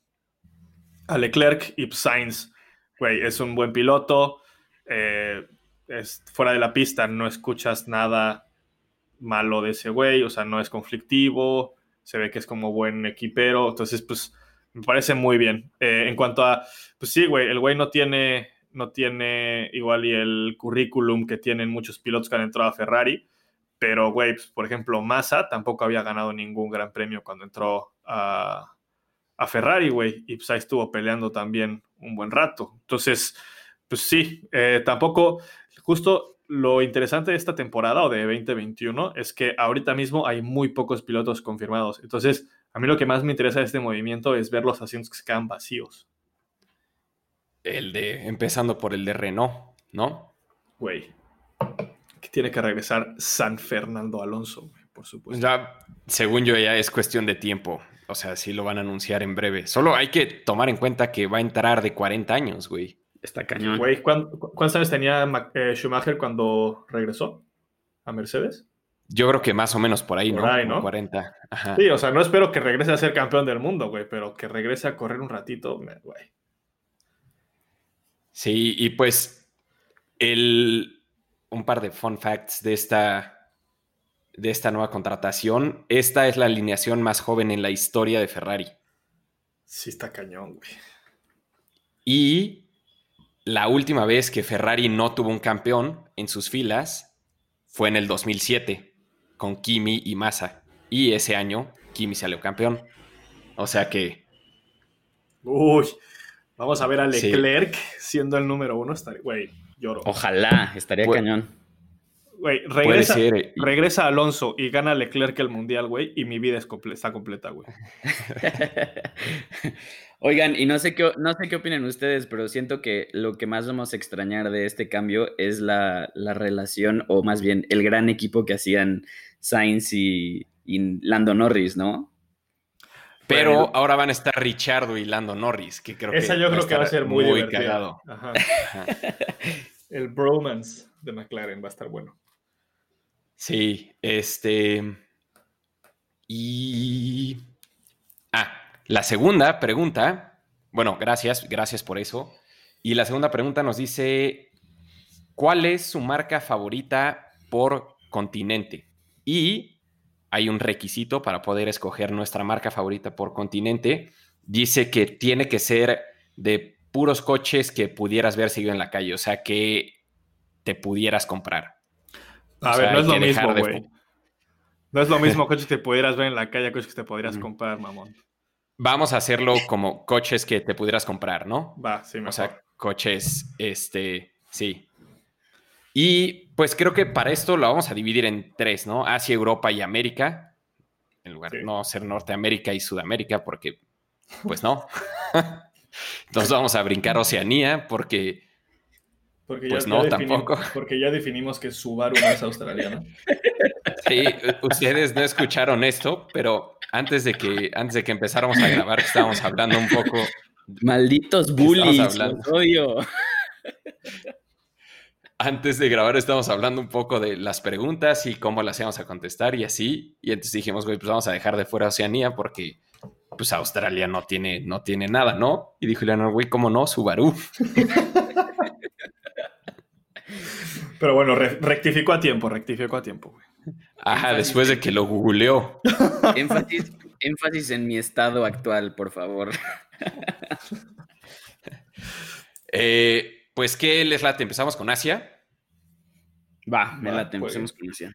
Leclerc y Sainz, güey, es un buen piloto. Eh, es, fuera de la pista no escuchas nada malo de ese güey, o sea, no es conflictivo, se ve que es como buen equipero, entonces, pues, me parece muy bien. Eh, en cuanto a, pues sí, güey, el güey no tiene no tiene igual y el currículum que tienen muchos pilotos que han entrado a Ferrari, pero, güey, pues, por ejemplo, Massa tampoco había ganado ningún gran premio cuando entró a, a Ferrari, güey, y pues ahí estuvo peleando también un buen rato. Entonces, pues sí, eh, tampoco, justo lo interesante de esta temporada o de 2021 es que ahorita mismo hay muy pocos pilotos confirmados. Entonces, a mí lo que más me interesa de este movimiento es ver los asientos que se quedan vacíos el de, empezando por el de Renault, ¿no? Güey, que tiene que regresar San Fernando Alonso, por supuesto. Ya, según yo, ya es cuestión de tiempo. O sea, sí lo van a anunciar en breve. Solo hay que tomar en cuenta que va a entrar de 40 años, güey. Está cañón. Güey, ¿cuántos años tenía eh, Schumacher cuando regresó a Mercedes? Yo creo que más o menos por ahí, ¿no? Ahí, ¿no? 40. Sí, o sea, no espero que regrese a ser campeón del mundo, güey, pero que regrese a correr un ratito, güey. Sí, y pues el, un par de fun facts de esta, de esta nueva contratación. Esta es la alineación más joven en la historia de Ferrari. Sí, está cañón, güey. Y la última vez que Ferrari no tuvo un campeón en sus filas fue en el 2007 con Kimi y Massa. Y ese año Kimi salió campeón. O sea que... Uy, Vamos a ver a Leclerc siendo el número uno. Güey, lloro. Ojalá, estaría cañón. Güey, regresa, eh, regresa Alonso y gana Leclerc el mundial, güey, y mi vida está completa, güey. Oigan, y no sé, qué, no sé qué opinan ustedes, pero siento que lo que más vamos a extrañar de este cambio es la, relación, o más bien el gran equipo que hacían Sainz y, y Lando Norris, ¿no? Pero ahora van a estar Richardo y Lando Norris, que creo esa yo creo que va a ser muy, muy cagado. El bromance de McLaren va a estar bueno. Sí, este. Y. Ah, la segunda pregunta. Bueno, gracias, gracias por eso. Y la segunda pregunta nos dice: ¿Cuál es su marca favorita por continente? Y hay un requisito para poder escoger nuestra marca favorita por continente. Dice que tiene que ser de puros coches que pudieras ver seguido en la calle, o sea, que te pudieras comprar. A ver, no es lo mismo, güey. No es lo mismo coches que pudieras ver en la calle, coches que te podrías comprar, mamón. Vamos a hacerlo como coches que te pudieras comprar, ¿no? Va, sí, mejor. O sea, coches, este, sí. Y pues creo que para esto lo vamos a dividir en tres, ¿no? Asia, Europa y América, en lugar de no ser Norteamérica y Sudamérica, porque pues no. Entonces vamos a brincar Oceanía, porque... Porque pues ya, no, ya tampoco. Porque ya definimos que Subaru no es australiana. Sí, ustedes no escucharon esto, pero antes de que, antes de que empezáramos a grabar, estábamos hablando un poco. Malditos bullies, odio. Antes de grabar, estábamos hablando un poco de las preguntas y cómo las íbamos a contestar y así. Y entonces dijimos, güey, pues vamos a dejar de fuera Oceanía porque pues Australia no tiene, no tiene nada, ¿no? Y dijo Leonor, güey, ¿cómo no? Subaru. Pero bueno, re- rectificó a tiempo, rectificó a tiempo, güey. Ajá, después de que lo googleó. Énfasis, énfasis en mi estado actual, por favor. Eh, pues, ¿qué les late? Empezamos con Asia. Va, me Va, late, pues. empecemos con Asia.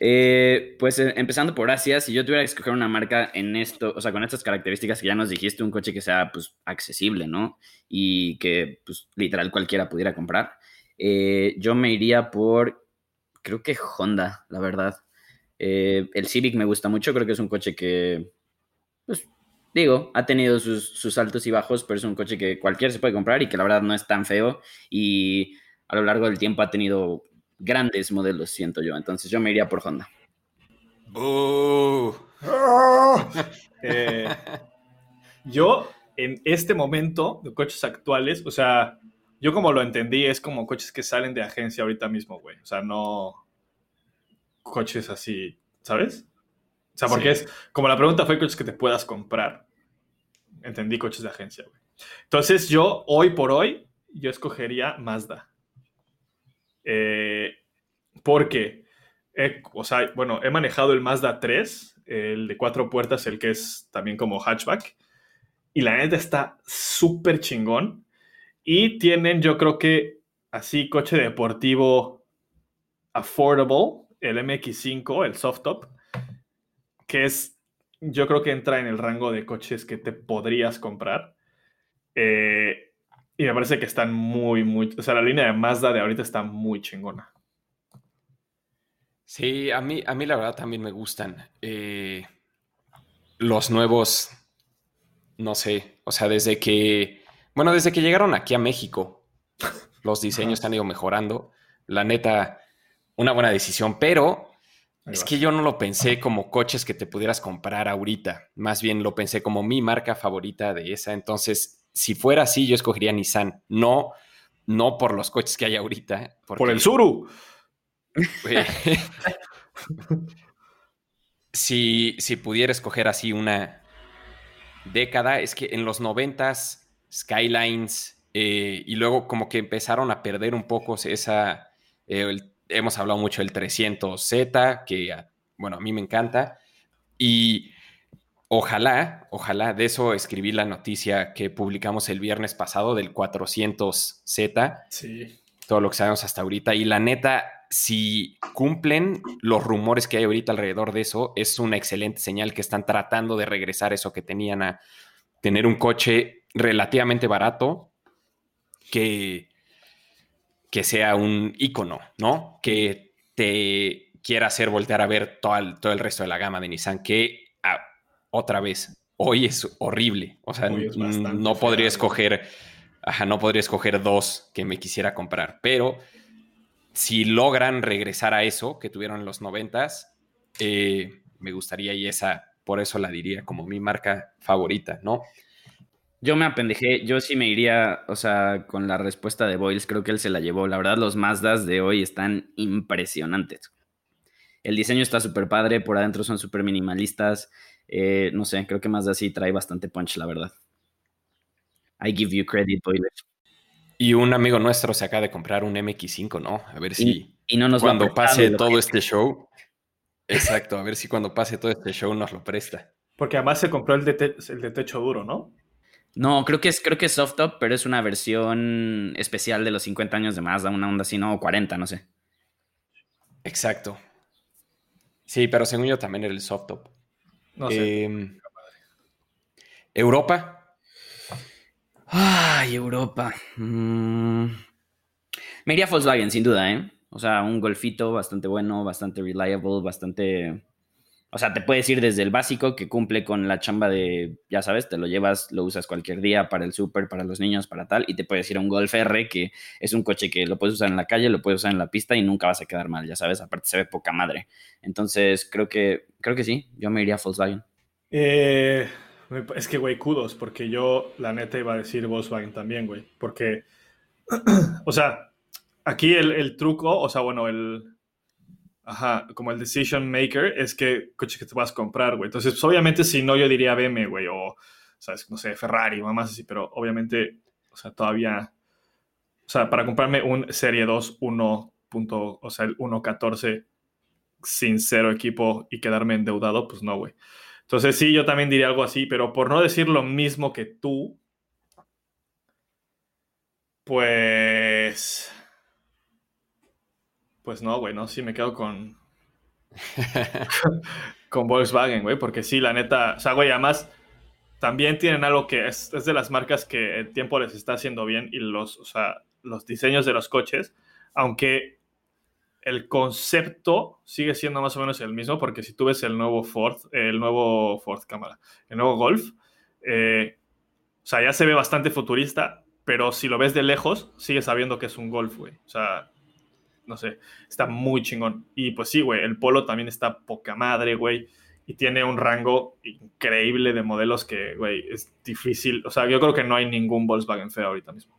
Eh, pues eh, empezando por Asia, si yo tuviera que escoger una marca en esto, o sea, con estas características que ya nos dijiste, un coche que sea pues accesible, ¿no? Y que pues literal cualquiera pudiera comprar, eh, yo me iría por, creo que Honda, la verdad. Eh, el Civic me gusta mucho, creo que es un coche que, digo, ha tenido sus, sus altos y bajos, pero es un coche que cualquiera se puede comprar y que la verdad no es tan feo y a lo largo del tiempo ha tenido grandes modelos, siento yo. Entonces yo me iría por Honda. ¡Bú! Eh, yo, en este momento, de coches actuales, o sea, yo como lo entendí, es como coches que salen de agencia ahorita mismo, güey. O sea, no coches así, ¿sabes? O sea, porque Sí. es, como la pregunta fue coches que te puedas comprar, entendí coches de agencia. Entonces yo, hoy por hoy, yo escogería Mazda. Eh, porque, he- o sea, bueno, he manejado el Mazda 3, el de cuatro puertas, el que es también como hatchback. Y la neta está súper chingón. Y tienen, yo creo que, así, coche deportivo affordable, el MX5, el soft top, que es, yo creo que entra en el rango de coches que te podrías comprar. Eh, y me parece que están muy, muy, o sea, la línea de Mazda de ahorita está muy chingona. Sí, a mí, a mí la verdad también me gustan. Eh, los nuevos, no sé, o sea, desde que, bueno, desde que llegaron aquí a México, los diseños han ido mejorando. La neta, una buena decisión, pero Ahí es que yo no lo pensé como coches que te pudieras comprar ahorita. Más bien lo pensé como mi marca favorita de esa. Entonces, si fuera así, yo escogería Nissan. No, no por los coches que hay ahorita. Por el Suru. si, si pudiera escoger así una década, es que en los noventas, Skylines, eh, y luego como que empezaron a perder un poco esa... eh, el- hemos hablado mucho del 300Z, que bueno, a mí me encanta, y ojalá, ojalá, de eso escribí la noticia que publicamos el viernes pasado del 400Z, Sí. todo lo que sabemos hasta ahorita. Y la neta, si cumplen los rumores que hay ahorita alrededor de eso, es una excelente señal que están tratando de regresar eso que tenían a tener un coche relativamente barato que, que sea un icono, ¿no? Que te quiera hacer voltear a ver todo el, todo el resto de la gama de Nissan, que ah, otra vez, hoy es horrible. O sea, no podría escoger, ajá, no podría escoger dos que me quisiera comprar, pero si logran regresar a eso que tuvieron en los noventas, eh, me gustaría y esa, por eso la diría como mi marca favorita, ¿no? Yo me apendejé, yo sí me iría, o sea, con la respuesta de Boyles, creo que él se la llevó. La verdad, los Mazdas de hoy están impresionantes. El diseño está súper padre, por adentro son súper minimalistas. eh, no sé, creo que Mazda sí trae bastante punch, la verdad. I give you credit, Boyles. Y un amigo nuestro se acaba de comprar un MX5, ¿no? A ver si Y no nos cuando pase todo que- este show, exacto, a ver si cuando pase todo este show nos lo presta. Porque además se compró el de, te- el de techo duro, ¿no? No, creo que es, creo que es soft top, pero es una versión especial de los 50 años de Mazda, una onda así, no, o 40, no sé. Exacto. Sí, pero según yo también era el soft top. No sé. Em, Europa, Ay, Europa. Mm. Me iría Volkswagen, sin duda, ¿eh? O sea, un golfito bastante bueno, bastante reliable, bastante... O sea, te puedes ir desde el básico que cumple con la chamba de, ya sabes, te lo llevas, lo usas cualquier día para el súper, para los niños, para tal, y te puedes ir a un Golf R, que es un coche que lo puedes usar en la calle, lo puedes usar en la pista y nunca vas a quedar mal, ya sabes, aparte se ve poca madre. Entonces, creo que, creo que sí, yo me iría a Volkswagen. Eh, es que, güey, kudos, porque yo, la neta, iba a decir Volkswagen también, güey, porque, o sea, aquí el, el truco, o sea, bueno, el, Ajá, como el decision maker es que coche que te vas a comprar, güey. Entonces, pues, obviamente, si no, yo diría BMW, güey, o, ¿sabes? No sé, Ferrari, o más así, pero obviamente, o sea, todavía, o sea, para comprarme un Serie 2 1. o sea, el 1.14 sin cero equipo y quedarme endeudado, pues no, güey. Entonces, sí, yo también diría algo así, pero por no decir lo mismo que tú, pues pues no, güey, no, sí me quedo con. con Volkswagen, güey, porque sí, la neta. O sea, güey, además también tienen algo que es, de las marcas que el tiempo les está haciendo bien y los, o sea, los diseños de los coches, aunque el concepto sigue siendo más o menos el mismo, porque si tú ves el nuevo Ford, el nuevo Ford cámara, el nuevo Golf, eh, o sea, ya se ve bastante futurista, pero si lo ves de lejos, sigues sabiendo que es un Golf, güey. O sea, no sé, está muy chingón. Y pues sí, güey, el Polo también está poca madre, güey. Y tiene un rango increíble de modelos que, güey, es difícil. O sea, yo creo que no hay ningún Volkswagen feo ahorita mismo.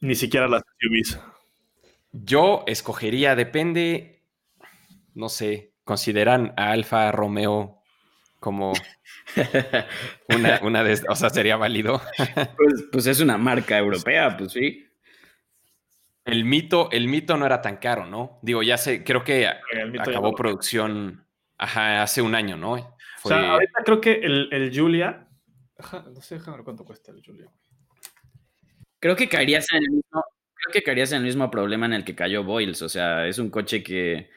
Ni siquiera las SUVs. Yo escogería, depende, no sé, consideran a Alfa Romeo como una, una de, o sea, sería válido. Pues, pues es una marca europea, pues sí. El mito, el mito no era tan caro, ¿no? Digo, ya sé, creo que acabó producción hace un año, ¿no? O sea, ahorita creo que el, Julia. no sé, déjame ver cuánto cuesta el Julia. Creo que caerías en el mismo. Creo que caerías en el mismo problema en el que cayó Boyles. O sea, es un coche que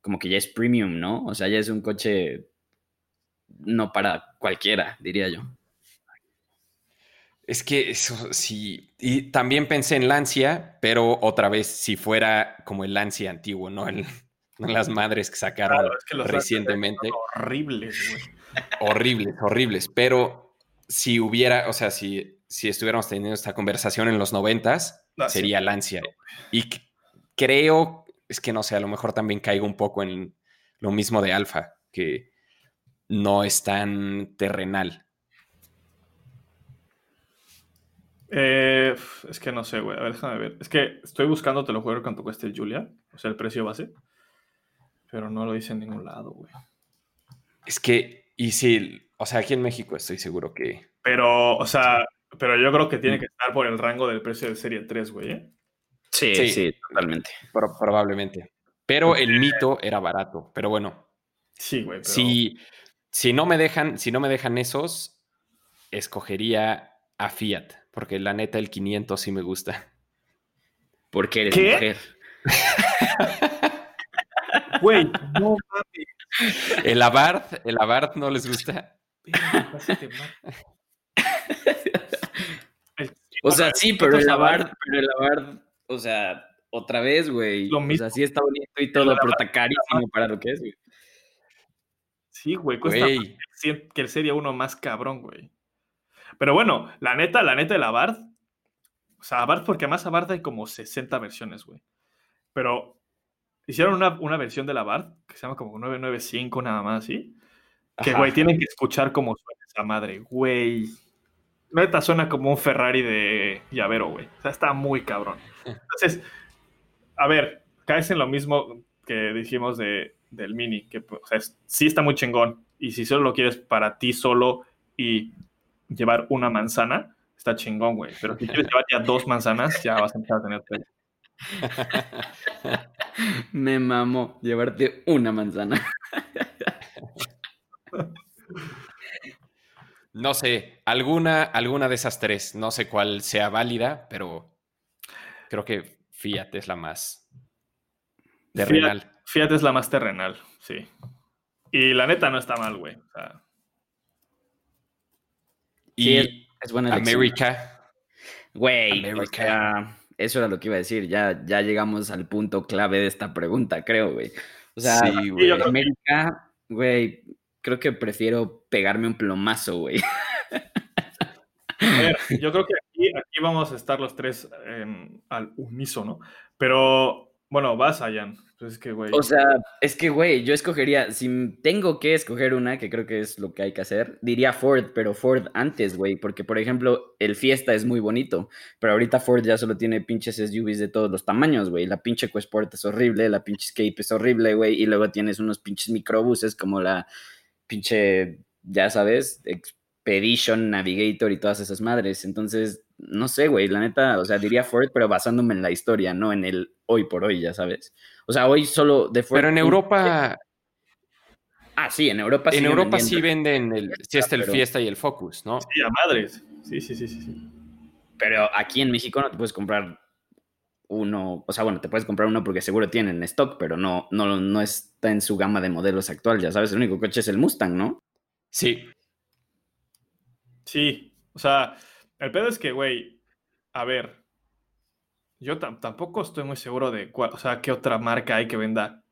como que ya es premium, ¿no? O sea, ya es un coche no para cualquiera, diría yo. Es que eso sí. Y también pensé en Lancia, pero otra vez, si fuera como el Lancia antiguo, no, el, las madres que sacaron recientemente. Horribles, güey. Horribles, horribles. Pero si hubiera, o sea, si, si estuviéramos teniendo esta conversación en los noventas, ah, sería Lancia. Y creo, es que no sé, a lo mejor también caigo un poco en lo mismo de Alfa, que no es tan terrenal. Eh, es que no sé, güey. A ver, déjame ver. Es que estoy buscando, te lo juro, cuánto cuesta el Julia. O sea, el precio base. Pero no lo dice en ningún lado, güey. Es que, y si, o sea, aquí en México estoy seguro que. Pero, o sea, pero yo creo que tiene que estar por el rango del precio de Serie 3, güey. ¿eh? Sí, sí, totalmente. probablemente. Pero el mito era barato. Pero bueno. Sí, güey. Si, si no me dejan, si no me dejan esos, escogería a Fiat. Porque la neta, el 500 sí me gusta. Porque eres mujer. Güey, no mames. ¿El Abarth? ¿El Abarth no les gusta? o sea, sí, pero el Abarth, pero el Abarth, o sea, otra vez, güey. O sea, sí está bonito y todo, pero está carísimo para lo que es, güey. Sí, güey, cuesta que el sería uno más cabrón, güey. Pero bueno, la neta, la neta de la Bard. O sea, Bard, porque además a Bard hay como 60 versiones, güey. Pero hicieron una, versión de la Bard que se llama como 995, nada más así. Que, güey, tienen que escuchar cómo suena esa madre, güey. Neta suena como un Ferrari de llavero, güey. O sea, está muy cabrón. Entonces, a ver, caes en lo mismo que dijimos de, del Mini, que o sea, sí está muy chingón. Y si solo lo quieres para ti solo y llevar una manzana, está chingón, güey. Pero si quieres llevar ya dos manzanas, ya vas a empezar a tener tres. Me mamo llevarte una manzana. No sé, alguna, alguna de esas tres, no sé cuál sea válida, pero creo que Fiat es la más terrenal. Fiat, es la más terrenal, sí. Y la neta no está mal, güey. O sea, y es buena América. Güey, eso era lo que iba a decir. Ya, ya llegamos al punto clave de esta pregunta, creo, güey. O sea, Sí, güey. América, güey, creo que prefiero pegarme un plomazo, güey. A ver, yo creo que aquí, aquí vamos a estar los tres em, al unísono. Pero, bueno, vas, Ayan. Pues. O sea, es que, güey, yo escogería, si tengo que escoger una, que creo que es lo que hay que hacer, diría Ford, pero Ford antes, güey, porque, por ejemplo, el Fiesta es muy bonito, pero ahorita Ford ya solo tiene pinches SUVs de todos los tamaños, güey. La pinche EcoSport es horrible, la pinche Escape es horrible, güey, y luego tienes unos pinches microbuses como la pinche, ya sabes, Expedition, Navigator y todas esas madres. Entonces, no sé, güey, la neta, o sea, diría Ford, pero basándome en la historia, no en el hoy por hoy, ya sabes. O sea, hoy solo de Ford. Pero en Europa, Ah, sí, en Europa en siguen Europa sí venden el, sí está el pero- Fiesta y el Focus, ¿no? Sí, a madres. Sí, sí, sí, sí. sí. Pero aquí en México no te puedes comprar uno, o sea, bueno, te puedes comprar uno porque seguro tienen stock, pero no, no, no está en su gama de modelos actual, ya sabes, el único coche es el Mustang, ¿no? Sí. Sí, o sea, el pedo es que, güey, a ver, yo tam- tampoco estoy muy seguro de cuál, o sea, qué otra marca hay que venda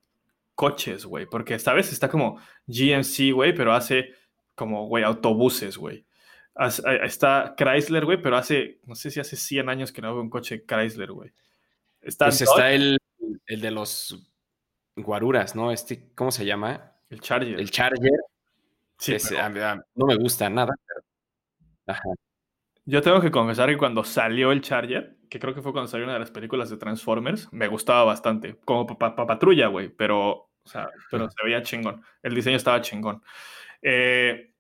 coches, güey, porque esta vez está como GMC, güey, pero hace como, güey, autobuses, güey. Eh, Está Chrysler, güey, pero hace, no sé si hace 100 años que no veo un coche Chrysler, güey. Está, Pues está el, el de los guaruras, ¿no? Este, ¿cómo se llama? el Charger. El Charger. Sí, Ese, pero- a mí- a- no me gusta nada. pero- Ajá. Yo tengo que confesar que cuando salió el Charger, que creo que fue cuando salió una de las películas de Transformers, me gustaba bastante. Como para patrulla, güey, pero, o sea, pero se veía chingón. El diseño estaba chingón. Eh,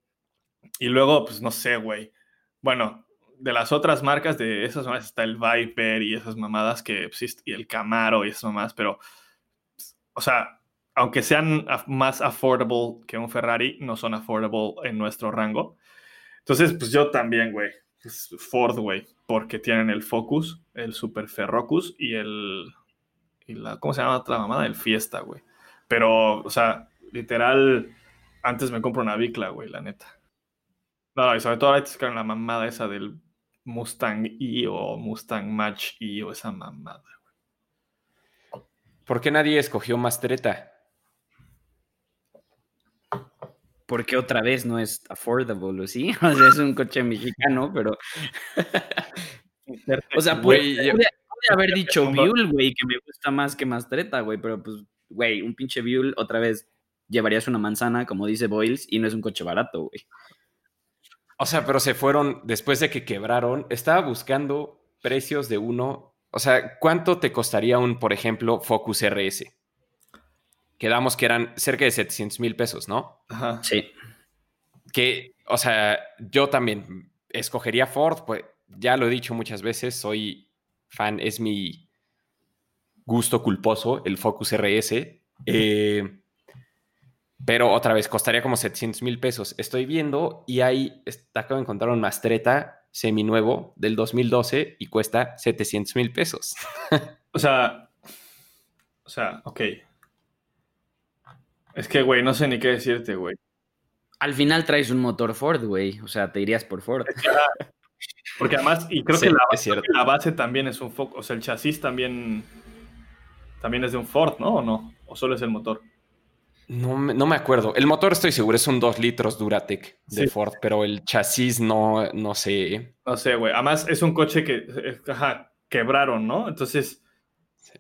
y luego, pues no sé, güey. Bueno, de las otras marcas, de esas mamadas está el Viper y esas mamadas que, pues, y el Camaro y esas mamadas, pero, o sea, aunque sean más affordable que un Ferrari, no son affordable en nuestro rango. Entonces, pues yo también, güey. Ford, güey, porque tienen el Focus, el Super Ferrocus y el. Y la, ¿Cómo se llama otra mamada? El Fiesta, güey. Pero, o sea, literal, antes me compro una bicla, güey, la neta. No, y sobre todo ahorita es con la mamada esa del Mustang E o Mustang Match E o esa mamada. ¿Por qué nadie escogió Mastreta? Porque otra vez no es affordable, ¿o ¿sí? O sea, es un coche mexicano, pero... O sea, yo- pude- pude haber dicho Buell, güey, que me gusta más que Mastreta, güey, pero pues, güey, un pinche Buell, otra vez llevarías una manzana, como dice Boyles, y no es un coche barato, güey. O sea, pero se fueron después de que quebraron. Estaba buscando precios de uno. O sea, ¿cuánto te costaría un, por ejemplo, Focus RS? Quedamos que eran cerca de 700 mil pesos, ¿no? Ajá. Sí. Que, o sea, yo también escogería Ford, pues ya lo he dicho muchas veces, soy fan, es mi gusto culposo, el Focus RS. Eh, pero otra vez, costaría como 700 mil pesos. Estoy viendo y ahí está- acabo de encontrar un Mastreta seminuevo del 2012 y cuesta 700 mil pesos. O sea, o sea, ok. Es que, güey, no sé ni qué decirte, güey. Al final traes un motor Ford, güey, o sea, te irías por Ford. Porque además, y creo Sí, que la, es cierto. creo que la base también es un Focus, o sea, el chasis también, también es de un Ford, ¿no? ¿O no? ¿O solo es el motor? No, me- no me acuerdo. El motor estoy seguro es un 2 litros Duratec de Sí. Ford, pero el chasis no, no sé. No sé, güey. Además, es un coche que, eh, ajá, quebraron, ¿no? Entonces,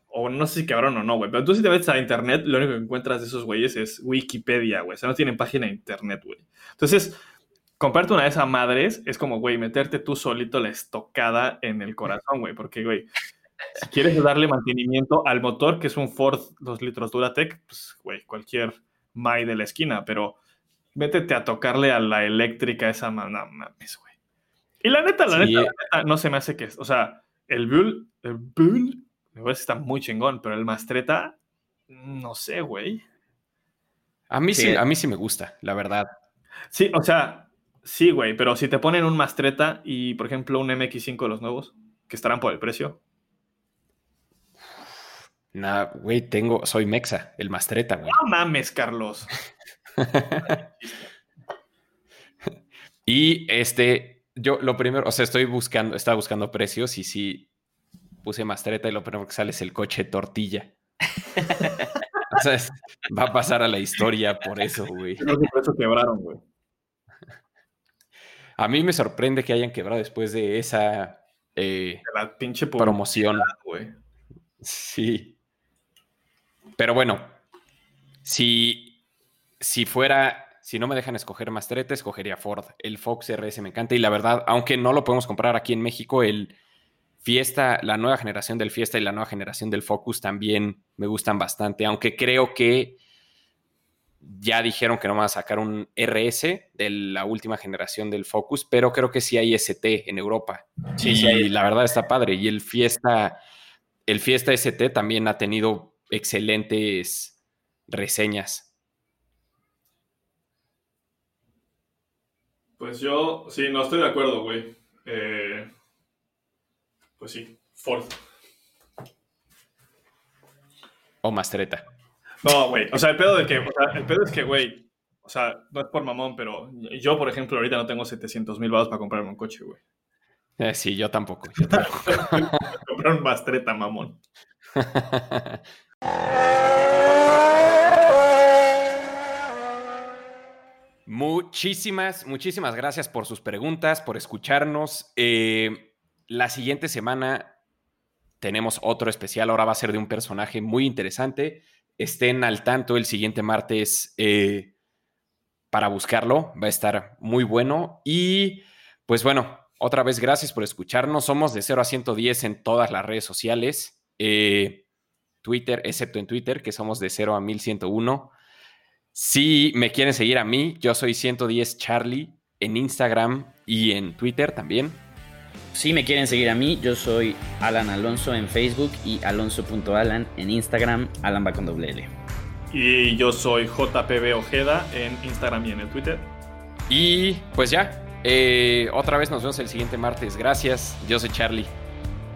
o no sé si quebraron o no, güey. Pero tú si te ves a internet, lo único que encuentras de esos güeyes es Wikipedia, güey. O sea, no tienen página de internet, güey. Entonces, comprarte una de esas madres es como, güey, meterte tú solito la estocada en el corazón, güey. Porque, güey, si quieres darle mantenimiento al motor, que es un Ford 2 litros Duratec, pues, güey, cualquier Mai de la esquina, pero métete a tocarle a la eléctrica esa, ma- no mames, güey. Y la neta, la Sí. neta, la neta, no se me hace que, o sea, el Bull, el Bull, me parece que está muy chingón, pero el Mastreta, no sé, güey. A mí sí. Sí. a mí sí me gusta, la verdad. Sí, o sea, sí, güey, pero si te ponen un Mastreta y, por ejemplo, un MX5 de los nuevos, que estarán por el precio, Nah, güey, tengo, soy Mexa, el Mastreta, güey. no mames, Carlos. Y este, yo lo primero, o sea, estoy buscando, estaba buscando precios y sí, puse Mastreta y lo primero que sale es el coche tortilla. o sea, va a pasar a la historia por eso, güey. Creo que por eso quebraron, güey. A mí me sorprende que hayan quebrado después de esa eh, De la pinche promoción. güey. Sí. Pero bueno, si, si fuera, si no me dejan escoger Mastreta, escogería Ford. El Fox RS me encanta y la verdad, aunque no lo podemos comprar aquí en México, el Fiesta, la nueva generación del Fiesta y la nueva generación del Focus también me gustan bastante, aunque creo que ya dijeron que no van a sacar un RS de la última generación del Focus, pero creo que sí hay ST en Europa. Sí, y sí la verdad está padre. Y el Fiesta, el Fiesta ST también ha tenido excelentes reseñas. Pues yo, sí, no estoy de acuerdo, güey. Eh, pues sí, Ford. O Mastreta. No, güey. O sea, el pedo de que, o sea, el pedo es que, güey, o sea, no es por mamón, pero yo, por ejemplo, ahorita no tengo 700 mil baros para comprarme un coche, güey. Eh, sí, yo tampoco. yo tampoco. Comprar un Mastreta, mamón. Muchísimas, muchísimas gracias por sus preguntas, por escucharnos. Eh, la siguiente semana tenemos otro especial. Ahora va a ser de un personaje muy interesante. Estén al tanto el siguiente martes eh, para buscarlo. Va a estar muy bueno. Y pues bueno, otra vez gracias por escucharnos. Somos de 0 a 110 en todas las redes sociales. Eh, Twitter, excepto en Twitter, que somos de 0 a 1101. Si me quieren seguir a mí, yo soy 110 Charlie en Instagram y en Twitter también. Si me quieren seguir a mí, yo soy Alan Alonso en Facebook y alonso.alan en Instagram, Alan va con doble L. Y yo soy JPB Ojeda en Instagram y en el Twitter. Y pues ya, eh, otra vez nos vemos el siguiente martes. Gracias, yo soy Charlie.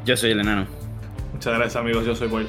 Yo soy el enano. Muchas gracias, amigos. Yo soy Boyle.